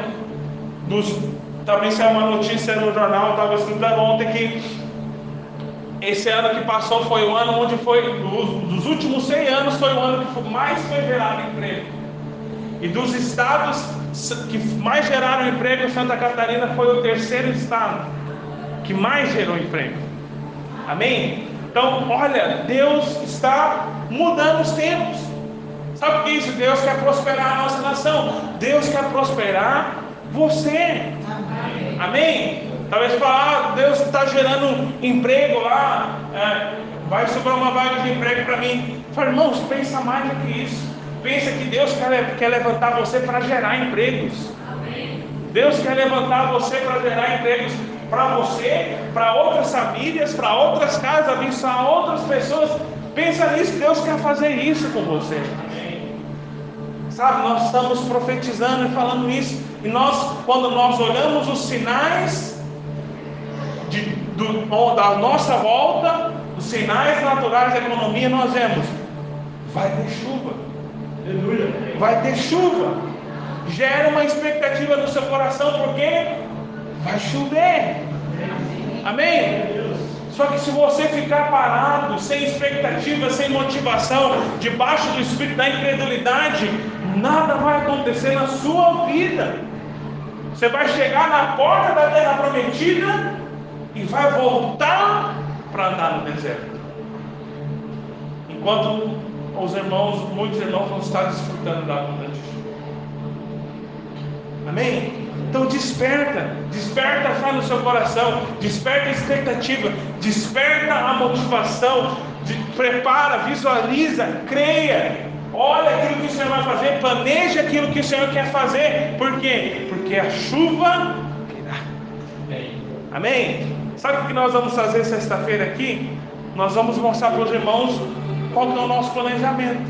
dos, também saiu uma notícia no jornal, estava estudando ontem que esse ano que passou foi o ano onde foi, dos últimos 100 anos, foi o ano que mais foi gerado emprego. E dos estados que mais geraram emprego, Santa Catarina foi o terceiro estado que mais gerou emprego. Amém? Então, olha, Deus está mudando os tempos. Sabe o que é isso? Deus quer prosperar a nossa nação. Deus quer prosperar você. Amém? Amém? Talvez falar, ah, Deus está gerando emprego lá, é, vai sobrar uma vaga de emprego para mim. Fala, irmãos, pensa mais do que isso. Pensa que Deus quer, quer levantar você para gerar empregos. Deus quer levantar você para gerar empregos para você, para outras famílias, para outras casas, abençoar outras pessoas. Pensa nisso, Deus quer fazer isso com você. Sabe, nós estamos profetizando e falando isso. E nós, quando nós olhamos os sinais de, do, da nossa volta, os sinais naturais da economia, nós vemos: vai ter chuva, vai ter chuva. Gera uma expectativa no seu coração, porque vai chover. Amém? Só que se você ficar parado, sem expectativa, sem motivação, debaixo do espírito da incredulidade, nada vai acontecer na sua vida. Você vai chegar na porta da terra prometida e vai voltar para andar no deserto. Enquanto os irmãos, muitos irmãos vão estar desfrutando da abundante Amém? Então desperta, desperta a fé no seu coração, desperta a expectativa, desperta a motivação, de, prepara, visualiza, creia, olha aquilo que o Senhor vai fazer, planeja aquilo que o Senhor quer fazer. Por quê? Porque a chuva virá. Amém? Sabe o que nós vamos fazer sexta-feira aqui? Nós vamos mostrar para os irmãos qual é o nosso planejamento.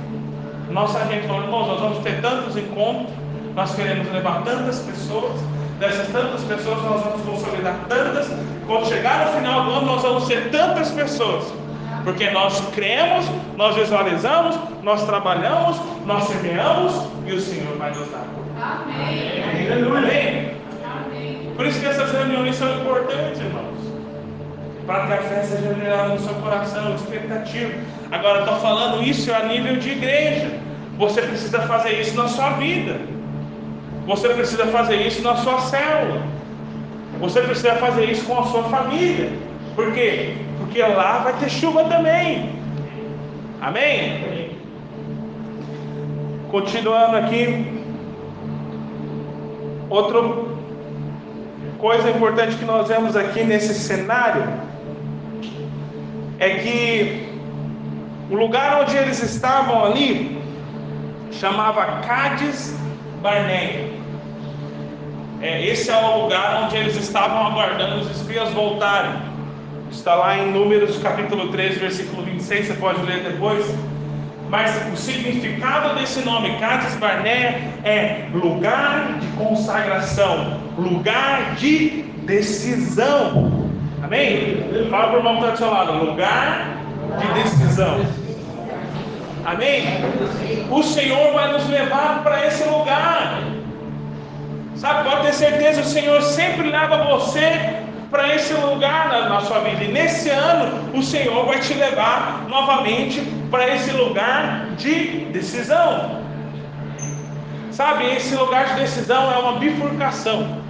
Nossa gente falou, irmãos, nós vamos ter tantos encontros, nós queremos levar tantas pessoas, dessas tantas pessoas nós vamos consolidar tantas, quando chegar no final do ano nós vamos ter tantas pessoas, porque nós cremos, nós visualizamos, nós trabalhamos, nós semeamos e o Senhor vai nos dar. Amém. Amém. Amém. Por isso que essas reuniões são importantes, irmãos para que a fé seja gerada no seu coração, expectativa. Agora, estou falando isso a nível de igreja. Você precisa fazer isso na sua vida. Você precisa fazer isso na sua célula. Você precisa fazer isso com a sua família. Por quê? Porque lá vai ter chuva também. Amém? Continuando aqui. Outra coisa importante que nós vemos aqui nesse cenário é que o lugar onde eles estavam ali chamava Cádiz Barneia. É, esse é o lugar onde eles estavam aguardando os espias voltarem. Está lá em Números capítulo 3, versículo 26, você pode ler depois. Mas o significado desse nome, Cádiz Barneia, é lugar de consagração, lugar de decisão. Amém? Fala para o irmão que está do seu lado. Lugar de decisão. Amém? O Senhor vai nos levar para esse lugar. Sabe, pode ter certeza, o Senhor sempre leva você para esse lugar na, na, sua vida. E nesse ano, o Senhor vai te levar novamente para esse lugar de decisão. Sabe, esse lugar de decisão é uma bifurcação.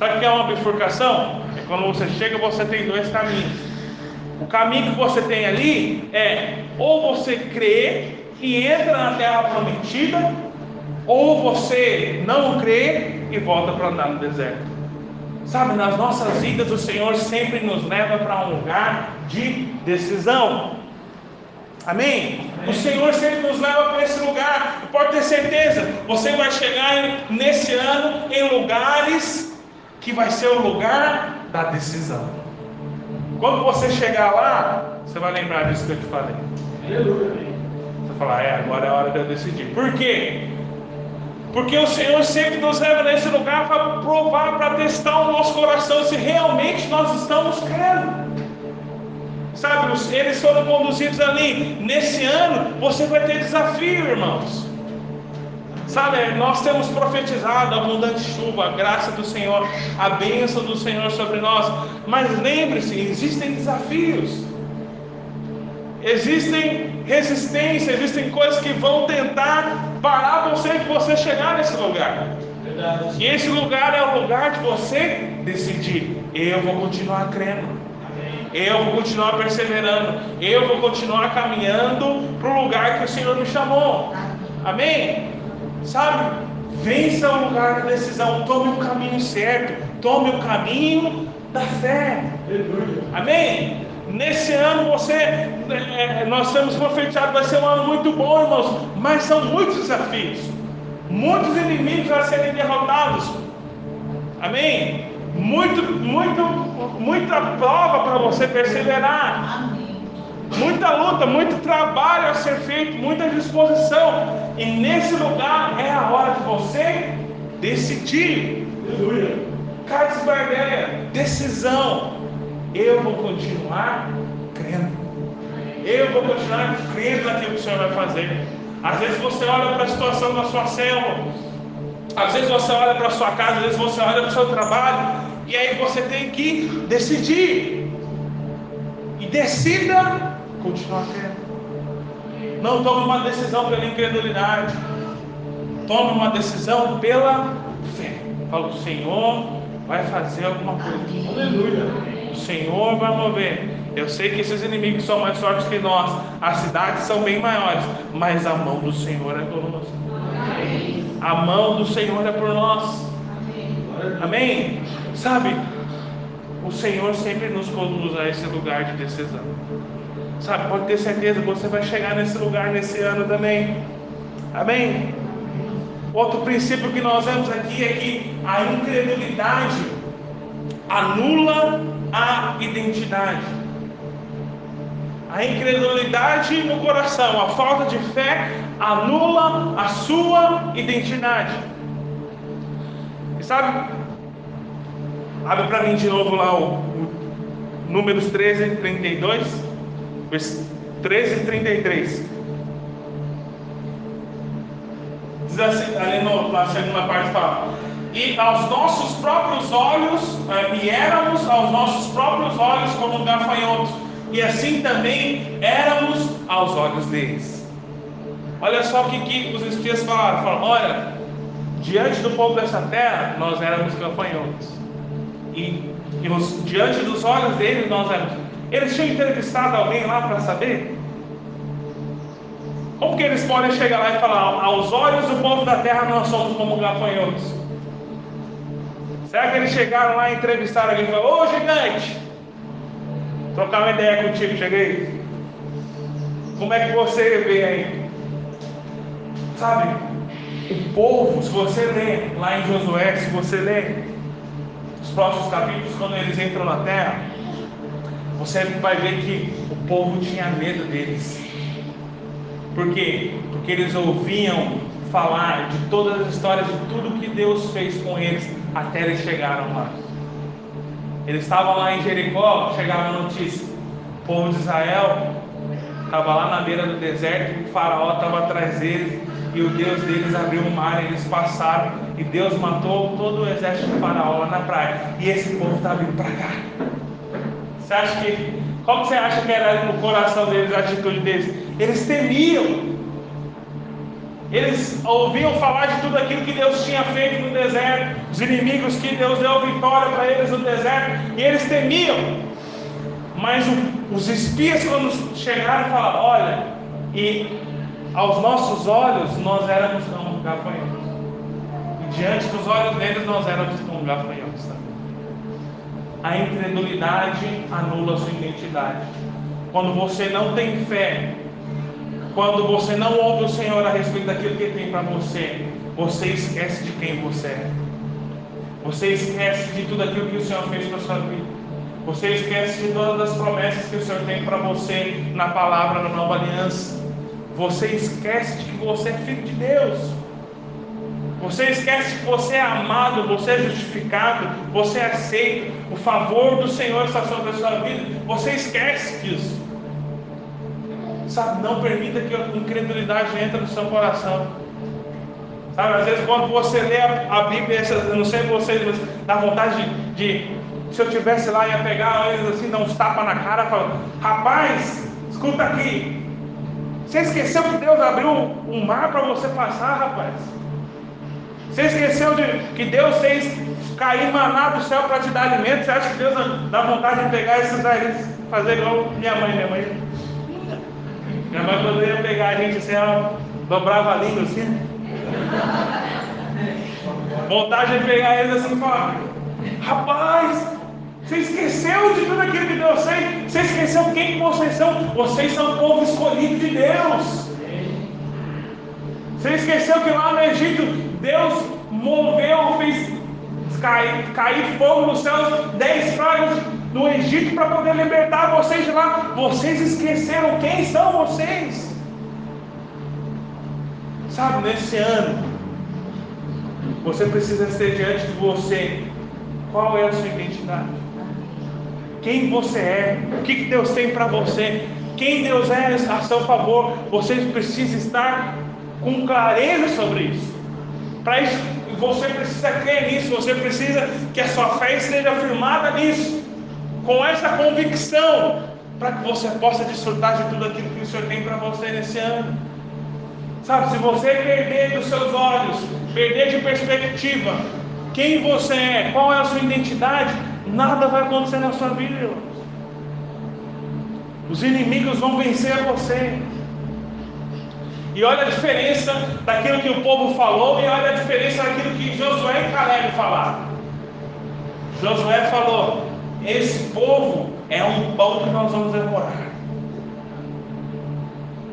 Sabe o que é uma bifurcação? É quando você chega, você tem dois caminhos. O caminho que você tem ali é ou você crê e entra na terra prometida, ou você não crê e volta para andar no deserto. Sabe, nas nossas vidas o Senhor sempre nos leva para um lugar de decisão. Amém? O Senhor sempre nos leva para esse lugar. Pode ter certeza, você vai chegar nesse ano em lugares que vai ser o lugar da decisão. Quando você chegar lá, você vai lembrar disso que eu te falei. Você falar, é, agora é a hora de eu decidir. Por quê? Porque o Senhor sempre nos leva nesse lugar para provar, para testar o nosso coração se realmente nós estamos crendo. Sabe, eles foram conduzidos ali. Nesse ano, você vai ter desafio, irmãos. Sabe, nós temos profetizado a abundante chuva, a graça do Senhor, a bênção do Senhor sobre nós. Mas lembre-se, existem desafios. Existem resistência, existem coisas que vão tentar parar você de você chegar nesse lugar. Verdade. E esse lugar é o lugar de você decidir: eu vou continuar crendo, eu vou continuar perseverando, eu vou continuar caminhando para o lugar que o Senhor me chamou. Amém? Sabe? Vença o lugar da decisão, tome o caminho certo, tome o caminho da fé. Amém? Nesse ano você, é, nós temos profetizado, vai ser um ano muito bom, irmãos, mas são muitos desafios, muitos inimigos a serem derrotados. Amém? Muito, muito, muita prova para você perseverar. Muita luta, muito trabalho a ser feito, muita disposição. E nesse lugar é a hora de você decidir. Aleluia. Carlos Barbeia, decisão. Eu vou continuar crendo. Eu vou continuar crendo naquilo que o Senhor vai fazer. Às vezes você olha para a situação da sua célula, às vezes você olha para a sua casa, às vezes você olha para o seu trabalho, e aí você tem que decidir. E decida continuar crendo. Não tome uma decisão pela incredulidade. Tome uma decisão pela fé. Fala, o Senhor vai fazer alguma coisa. Aleluia. Senhor vai mover. Eu sei que esses inimigos são mais fortes que nós, as cidades são bem maiores, mas a mão do Senhor é por nós. A mão do Senhor é por nós. Amém? Sabe, o Senhor sempre nos conduz a esse lugar de decisão. Sabe, pode ter certeza, você vai chegar nesse lugar nesse ano também. Amém? Outro princípio que nós vemos aqui é que a incredulidade anula a identidade. A incredulidade no coração, a falta de fé anula a sua identidade. E sabe, abre para mim de novo lá o, o Números 13, 32, 13 e 33. Diz assim, ali no, na segunda parte fala e aos nossos próprios olhos, eh, e éramos aos nossos próprios olhos como gafanhotos, e assim também éramos aos olhos deles. Olha só o que, que os espias falaram: falaram, olha, diante do povo dessa terra, nós éramos gafanhotos, e, e nos, diante dos olhos deles, nós éramos. Eles tinham entrevistado alguém lá para saber? Como que eles podem chegar lá e falar, aos olhos do povo da terra, nós somos como gafanhotos? Será que eles chegaram lá e entrevistaram alguém e falaram, ô gigante, trocar uma ideia contigo, cheguei. Como é que você vê aí? Sabe, o povo, se você lê lá em Josué, se você lê os próximos capítulos, quando eles entram na terra, você vai ver que o povo tinha medo deles. Por quê? Porque eles ouviam falar de todas as histórias de tudo que Deus fez com eles até eles chegaram lá. Eles estavam lá em Jericó, chegava a notícia: o povo de Israel Estava lá na beira do deserto, o faraó estava atrás deles, e o Deus deles abriu o mar, eles passaram, e Deus matou todo o exército do faraó lá na praia. E esse povo está vindo para cá. Você acha que. Que você acha que era no coração deles a atitude deles? Eles temiam. Eles ouviam falar de tudo aquilo que Deus tinha feito no deserto, os inimigos que Deus deu vitória para eles no deserto, e eles temiam. Mas o, os espias, quando chegaram, falaram: Olha, e aos nossos olhos nós éramos como gafanhotos. E diante dos olhos deles nós éramos como gafanhotos. A incredulidade anula sua identidade. Quando você não tem fé, quando você não ouve o Senhor a respeito daquilo que tem para você, você esquece de quem você é. Você esquece de tudo aquilo que o Senhor fez para sua vida. Você esquece de todas as promessas que o Senhor tem para você na palavra, na nova aliança. Você esquece de que você é filho de Deus. Você esquece que você é amado, você é justificado, você é aceito. O favor do Senhor está sobre a sua vida. Você esquece disso. Sabe, não permita que a incredulidade entre no seu coração. Sabe, às vezes quando você lê a, Bíblia, não sei vocês, mas dá vontade de, de se eu tivesse lá, ia pegar eles assim, dar uns tapas na cara, falar, rapaz, escuta aqui. Você esqueceu que Deus abriu um mar para você passar, rapaz? Você esqueceu de que Deus fez cair maná do céu para te dar alimento? Você acha que Deus dá vontade de pegar esses aí, fazer igual minha mãe, minha mãe? Minha mãe poderia pegar a gente assim, ela dobrava a língua assim. Vontade de pegar eles assim e falar, rapaz, você esqueceu de tudo aquilo que Deus fez? Você esqueceu quem vocês são? Vocês são o povo escolhido de Deus. Você esqueceu que lá no Egito Deus moveu, fez cair, cair fogo nos céus, dez pragas no Egito para poder libertar vocês de lá. Vocês esqueceram quem são vocês? Sabe, nesse ano, você precisa ter diante de você qual é a sua identidade quem você é, o que Deus tem para você, quem Deus é a seu favor. Você precisa estar com clareza sobre isso. Para isso, você precisa crer nisso, você precisa que a sua fé esteja firmada nisso, com essa convicção, para que você possa desfrutar de tudo aquilo que o Senhor tem para você nesse ano. Sabe, se você perder dos seus olhos, perder de perspectiva, quem você é, qual é a sua identidade, nada vai acontecer na sua vida. Os inimigos vão vencer você. E olha a diferença daquilo que o povo falou e olha a diferença daquilo que Josué e Caleb falaram. Josué falou: Esse povo é um pão que nós vamos devorar.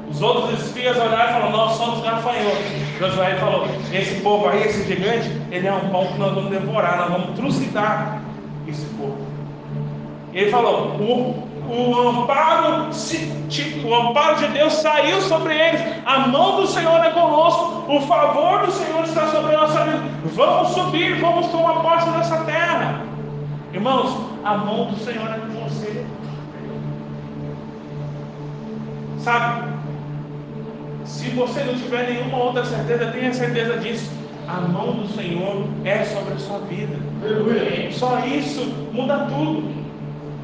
Os outros espias olharam e falaram: Nós somos gafanhotos. Josué falou: Esse povo aí, esse gigante, ele é um pão que nós vamos devorar, nós vamos trucidar esse povo. Ele falou: o, o, amparo, o amparo de Deus saiu sobre eles, a mão do Senhor é conosco, o favor do Senhor está sobre a nossa vida. Vamos subir, vamos tomar posse dessa terra. Irmãos, a mão do Senhor é com você. Sabe? Se você não tiver nenhuma outra certeza, tenha certeza disso a mão do Senhor é sobre a sua vida. Só isso muda tudo.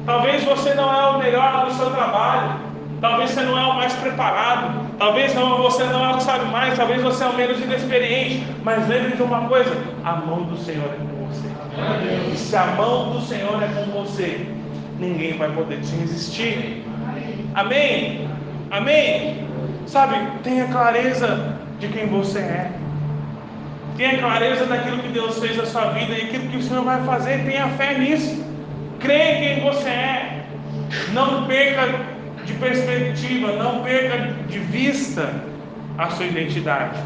Talvez você não é o melhor no seu trabalho, talvez você não é o mais preparado, talvez não, você não é o que sabe mais, talvez você é o menos inexperiente, mas lembre de uma coisa: a mão do Senhor é com você. E se a mão do Senhor é com você, ninguém vai poder te resistir. Amém? Amém? Sabe, tenha clareza de quem você é. Tenha clareza daquilo que Deus fez na sua vida e aquilo que o Senhor vai fazer. Tenha fé nisso. Creia em quem você é. Não perca de perspectiva, não perca de vista a sua identidade.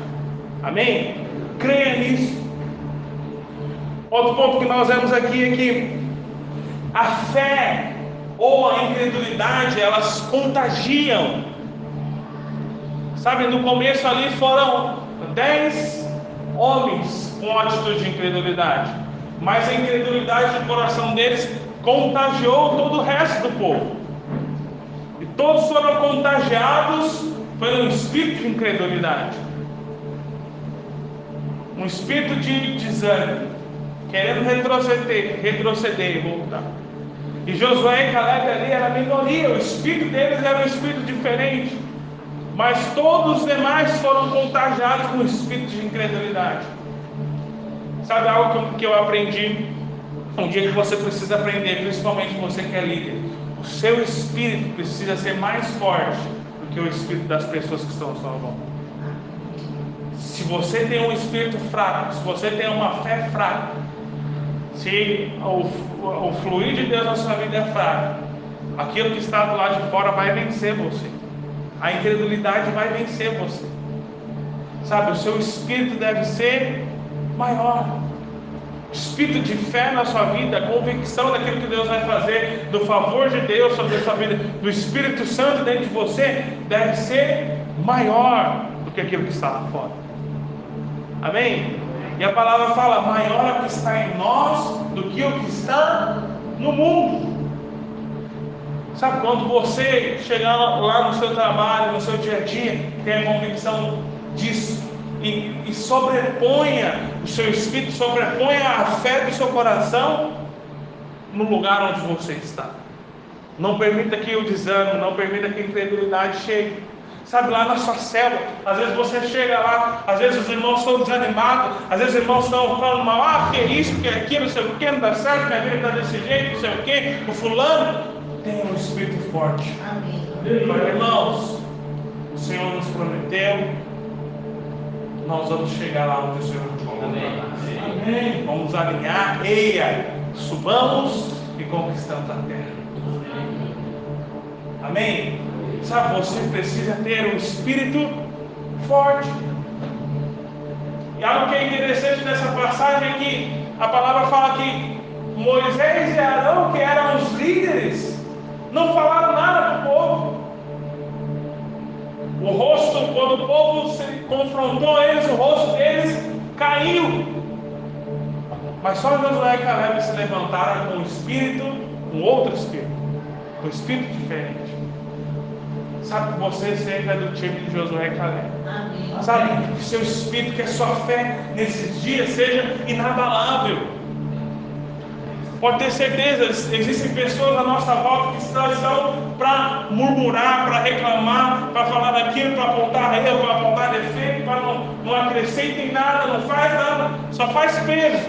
Amém? Creia nisso. Outro ponto que nós vemos aqui é que a fé ou a incredulidade elas contagiam. Sabe, no começo ali foram dez homens com atitude de incredulidade, mas a incredulidade do coração deles contagiou todo o resto do povo. E Todos foram contagiados pelo espírito de incredulidade. Um espírito de desânimo, querendo retroceder, retroceder e voltar. E Josué e Caleb ali era a minoria, o espírito deles era um espírito diferente. Mas todos os demais foram contagiados com o espírito de incredulidade. Sabe algo que eu aprendi? Um dia que você precisa aprender, principalmente você que é líder. O seu espírito precisa ser mais forte do que o espírito das pessoas que estão volta. Se você tem um espírito fraco, se você tem uma fé fraca, se o, o fluir de Deus na sua vida é fraco, aquilo que está do lado de fora vai vencer você. A incredulidade vai vencer você. Sabe, o seu espírito deve ser maior. Espírito de fé na sua vida, convicção daquilo que Deus vai fazer, do favor de Deus sobre a sua vida, do Espírito Santo dentro de você, deve ser maior do que aquilo que está lá fora. Amém? E a palavra fala: maior é o que está em nós do que o que está no mundo. Sabe, quando você chegar lá no seu trabalho, no seu dia a dia, tem a convicção disso e, e sobreponha o seu espírito, sobreponha a fé do seu coração no lugar onde você está. Não permita que o desânimo, não permita que a incredulidade chegue. Sabe, lá na sua célula, às vezes você chega lá, às vezes os irmãos estão desanimados, às vezes os irmãos estão falando mal, ah, que é isso, que é aquilo, não sei o que, não dá certo, minha vida está desse jeito, não sei o que, o fulano tem um espírito forte. Amém. Irmãos, o Senhor nos prometeu, nós vamos chegar lá onde o Senhor nos. Amém. Amém. Vamos alinhar, eia, subamos e conquistamos a terra. Amém? Sabe, você precisa ter um espírito forte. E algo que é interessante nessa passagem é que a palavra fala que Moisés e Arão, que eram os líderes, não falaram nada para o povo. O rosto, quando o povo se confrontou eles, o rosto deles caiu. Mas só Josué e Caleb se levantaram com um espírito, um outro espírito, com um espírito diferente. Sabe que você sempre é do time de Josué e Caleb. Amém. Sabe que seu espírito, que a sua fé nesses dias seja inabalável. Pode ter certeza, existem pessoas à nossa volta que estão para murmurar, para reclamar, para falar daquilo, para apontar erro, para apontar defeito, para não, não acrescenta em nada, não faz nada, só faz peso.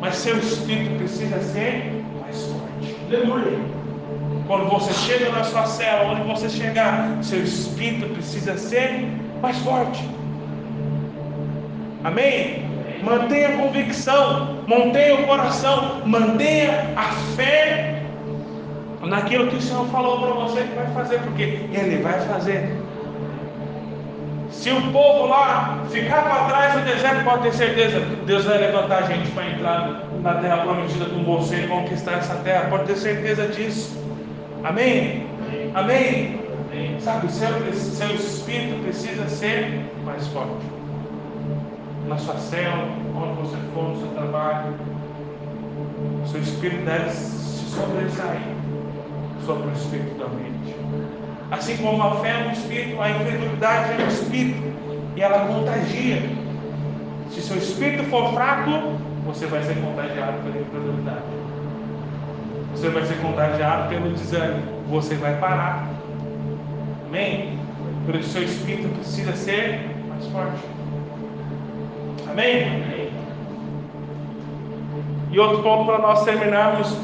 Mas seu espírito precisa ser mais forte. Aleluia. Quando você chega na sua cela, onde você chegar, seu espírito precisa ser mais forte. Amém? Mantenha a convicção, mantenha o coração, mantenha a fé naquilo que o Senhor falou para você que vai fazer, porque Ele vai fazer. Se o povo lá ficar para trás no deserto, pode ter certeza, Deus vai levantar a gente para entrar na terra prometida com você e conquistar essa terra. Pode ter certeza disso. Amém? Amém? Amém. Sabe, seu, seu espírito precisa ser mais forte na sua célula, onde você for, no seu trabalho. Seu espírito deve se sobressair sobre o espírito da mente. Assim como a fé é um espírito, a incredulidade é um espírito e ela contagia. Se seu espírito for fraco, você vai ser contagiado pela incredulidade. Você vai ser contagiado pelo desânimo. Você vai parar. Amém? Por isso, seu espírito precisa ser mais forte. Amém? E outro ponto para nós terminarmos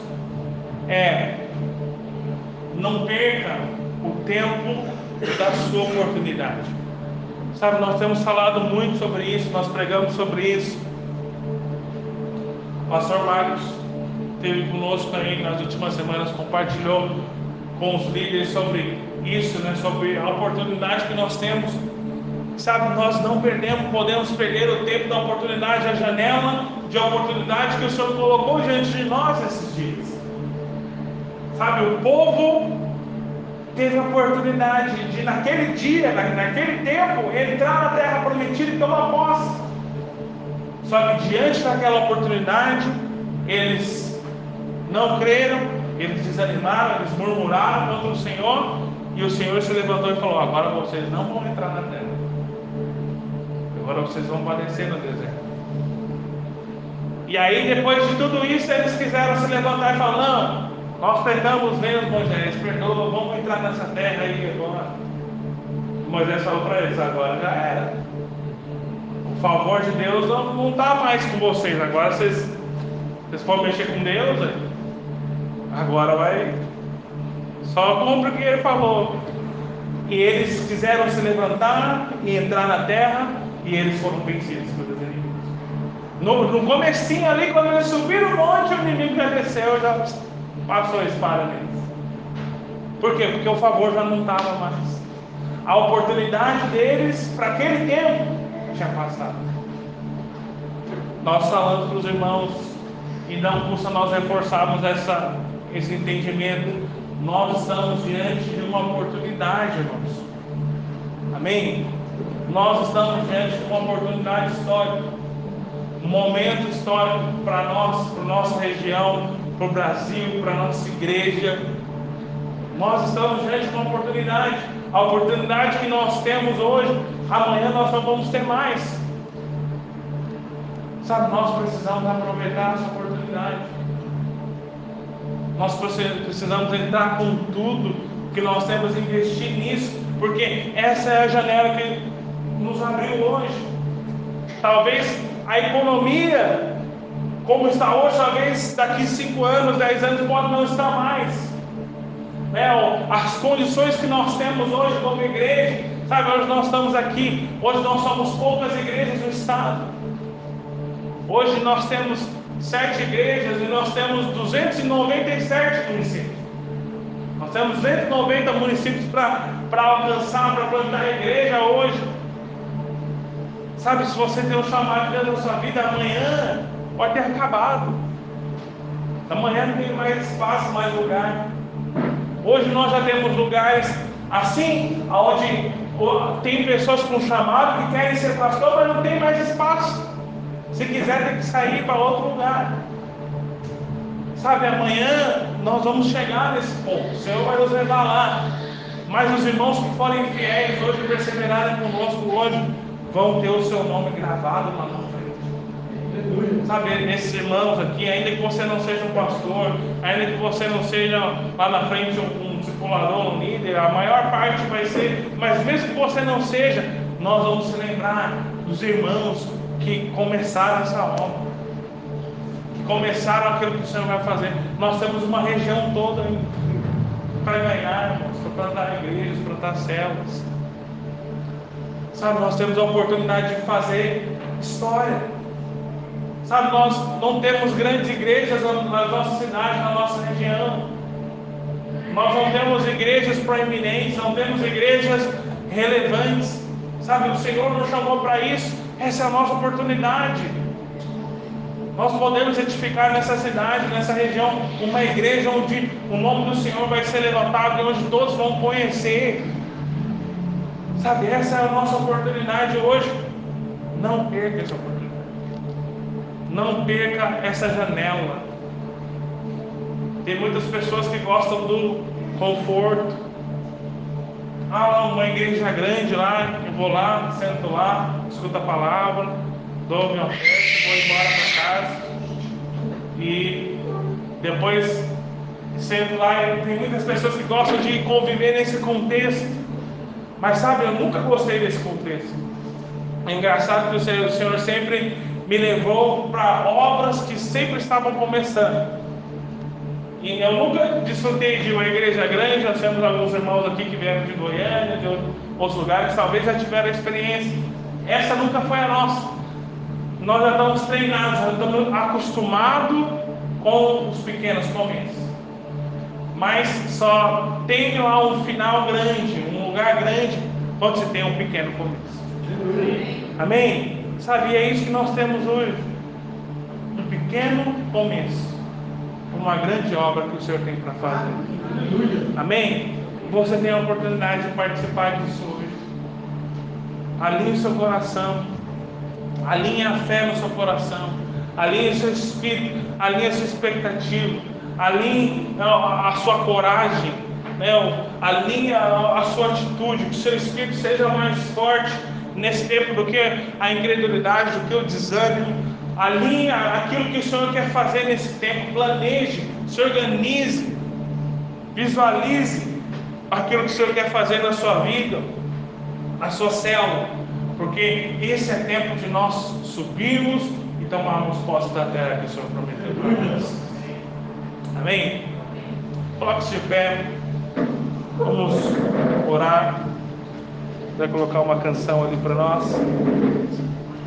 é: não perca o tempo da sua oportunidade. Sabe, nós temos falado muito sobre isso, nós pregamos sobre isso. O pastor Marcos esteve conosco aí nas últimas semanas, compartilhou com os líderes sobre isso, né, sobre a oportunidade que nós temos Sabe, nós não perdemos, podemos perder o tempo da oportunidade, a janela de oportunidade que o Senhor colocou diante de nós esses dias. Sabe, o povo teve a oportunidade de, naquele dia, naquele tempo, entrar na terra prometida tomar posse. Só que diante daquela oportunidade, eles não creram, eles desanimaram, eles murmuraram contra o Senhor E o Senhor se levantou e falou: Agora vocês não vão entrar na terra. Agora vocês vão padecer no deserto. E aí, depois de tudo isso, eles quiseram se levantar e falar: Não, nós pecamos mesmo, Moisés, perdoa, vamos entrar nessa terra aí agora. Moisés falou para eles: Agora já era. O favor de Deus não está mais com vocês. Agora vocês, vocês podem mexer com Deus. Aí. Agora vai. Só cumpre o que ele falou. E eles quiseram se levantar e entrar na terra, e eles foram vencidos pelos inimigos. No, no comecinho ali, quando eles subiram o monte, o inimigo já desceu, já passou a espada neles. Por quê? Porque o favor já não estava mais. A oportunidade deles, para aquele tempo, tinha passado. Nós falamos para os irmãos, e não custa nós reforçarmos essa, esse entendimento. Nós estamos diante de uma oportunidade, irmãos. Amém? Nós estamos diante de uma oportunidade histórica. Um momento histórico para nós, para a nossa região, para o Brasil, para a nossa igreja. Nós estamos diante de uma oportunidade. A oportunidade que nós temos hoje, amanhã nós não vamos ter mais. Sabe, nós precisamos aproveitar essa oportunidade. Nós precisamos entrar com tudo que nós temos investir nisso, porque essa é a janela que nos abriu hoje. Talvez a economia, como está hoje, talvez daqui 5 anos, 10 anos, pode não estar mais. Né? As condições que nós temos hoje como igreja, sabe, hoje nós estamos aqui, hoje nós somos poucas igrejas no estado. Hoje nós temos sete igrejas e nós temos 297 municípios. Nós temos 290 municípios para alcançar, para plantar a igreja hoje. Sabe, se você tem um chamado de Deus na sua vida, amanhã pode ter acabado. Amanhã não tem mais espaço, mais lugar. Hoje nós já temos lugares assim, onde tem pessoas com chamado que querem ser pastor, mas não tem mais espaço. Se quiser, tem que sair para outro lugar. Sabe, amanhã nós vamos chegar nesse ponto. O Senhor vai nos levar lá. Mas os irmãos que forem fiéis hoje, perseverarem conosco hoje, vão ter o seu nome gravado lá na frente. Sabe, esses irmãos aqui, ainda que você não seja um pastor, ainda que você não seja lá na frente um, um discipulador, um líder, a maior parte vai ser, mas mesmo que você não seja, nós vamos se lembrar dos irmãos que começaram essa obra, que começaram aquilo que o Senhor vai fazer. Nós temos uma região toda para ganhar, irmãos, para plantar igrejas, plantar células. Sabe, nós temos a oportunidade de fazer história. Sabe, nós não temos grandes igrejas na nossa cidade, na nossa região. Nós não temos igrejas proeminentes, não temos igrejas relevantes. Sabe, o Senhor nos chamou para isso. Essa é a nossa oportunidade. Nós podemos edificar nessa cidade, nessa região, uma igreja onde o nome do Senhor vai ser levantado e onde todos vão conhecer. Sabe, essa é a nossa oportunidade hoje. Não perca essa oportunidade. Não perca essa janela. Tem muitas pessoas que gostam do conforto. Ah, uma igreja grande lá, eu vou lá, sento lá, escuto a palavra, dou minha oferta, vou embora para casa. E depois sento lá, tem muitas pessoas que gostam de conviver nesse contexto. Mas sabe, eu nunca gostei desse contexto. É engraçado que o Senhor, sempre me levou para obras que sempre estavam começando. E eu nunca desfrutei de uma igreja grande, nós temos alguns irmãos aqui que vieram de Goiânia, de outros lugares, talvez já tiveram experiência. Essa nunca foi a nossa. Nós já estamos treinados, já estamos acostumados com os pequenos começos mas só tem lá um final grande, lugar grande, quando se tem um pequeno começo. Amém? Sabe, é isso que nós temos hoje. Um pequeno começo. Uma grande obra que o Senhor tem para fazer. Amém? Você tem a oportunidade de participar disso hoje. Alinhe o seu coração. Alinhe a fé no seu coração. Alinhe o seu espírito. Alinhe a sua expectativa alinhe a sua coragem, né, alinha a sua atitude, que o seu espírito seja mais forte nesse tempo do que a incredulidade, do que o desânimo. Alinha aquilo que o Senhor quer fazer nesse tempo, planeje, se organize, visualize aquilo que o Senhor quer fazer na sua vida, na sua célula, porque esse é tempo de nós subirmos e tomarmos posse da terra que o Senhor prometeu para nós. Amém? Coloque-se de pé, vamos orar. Vai colocar uma canção ali para nós.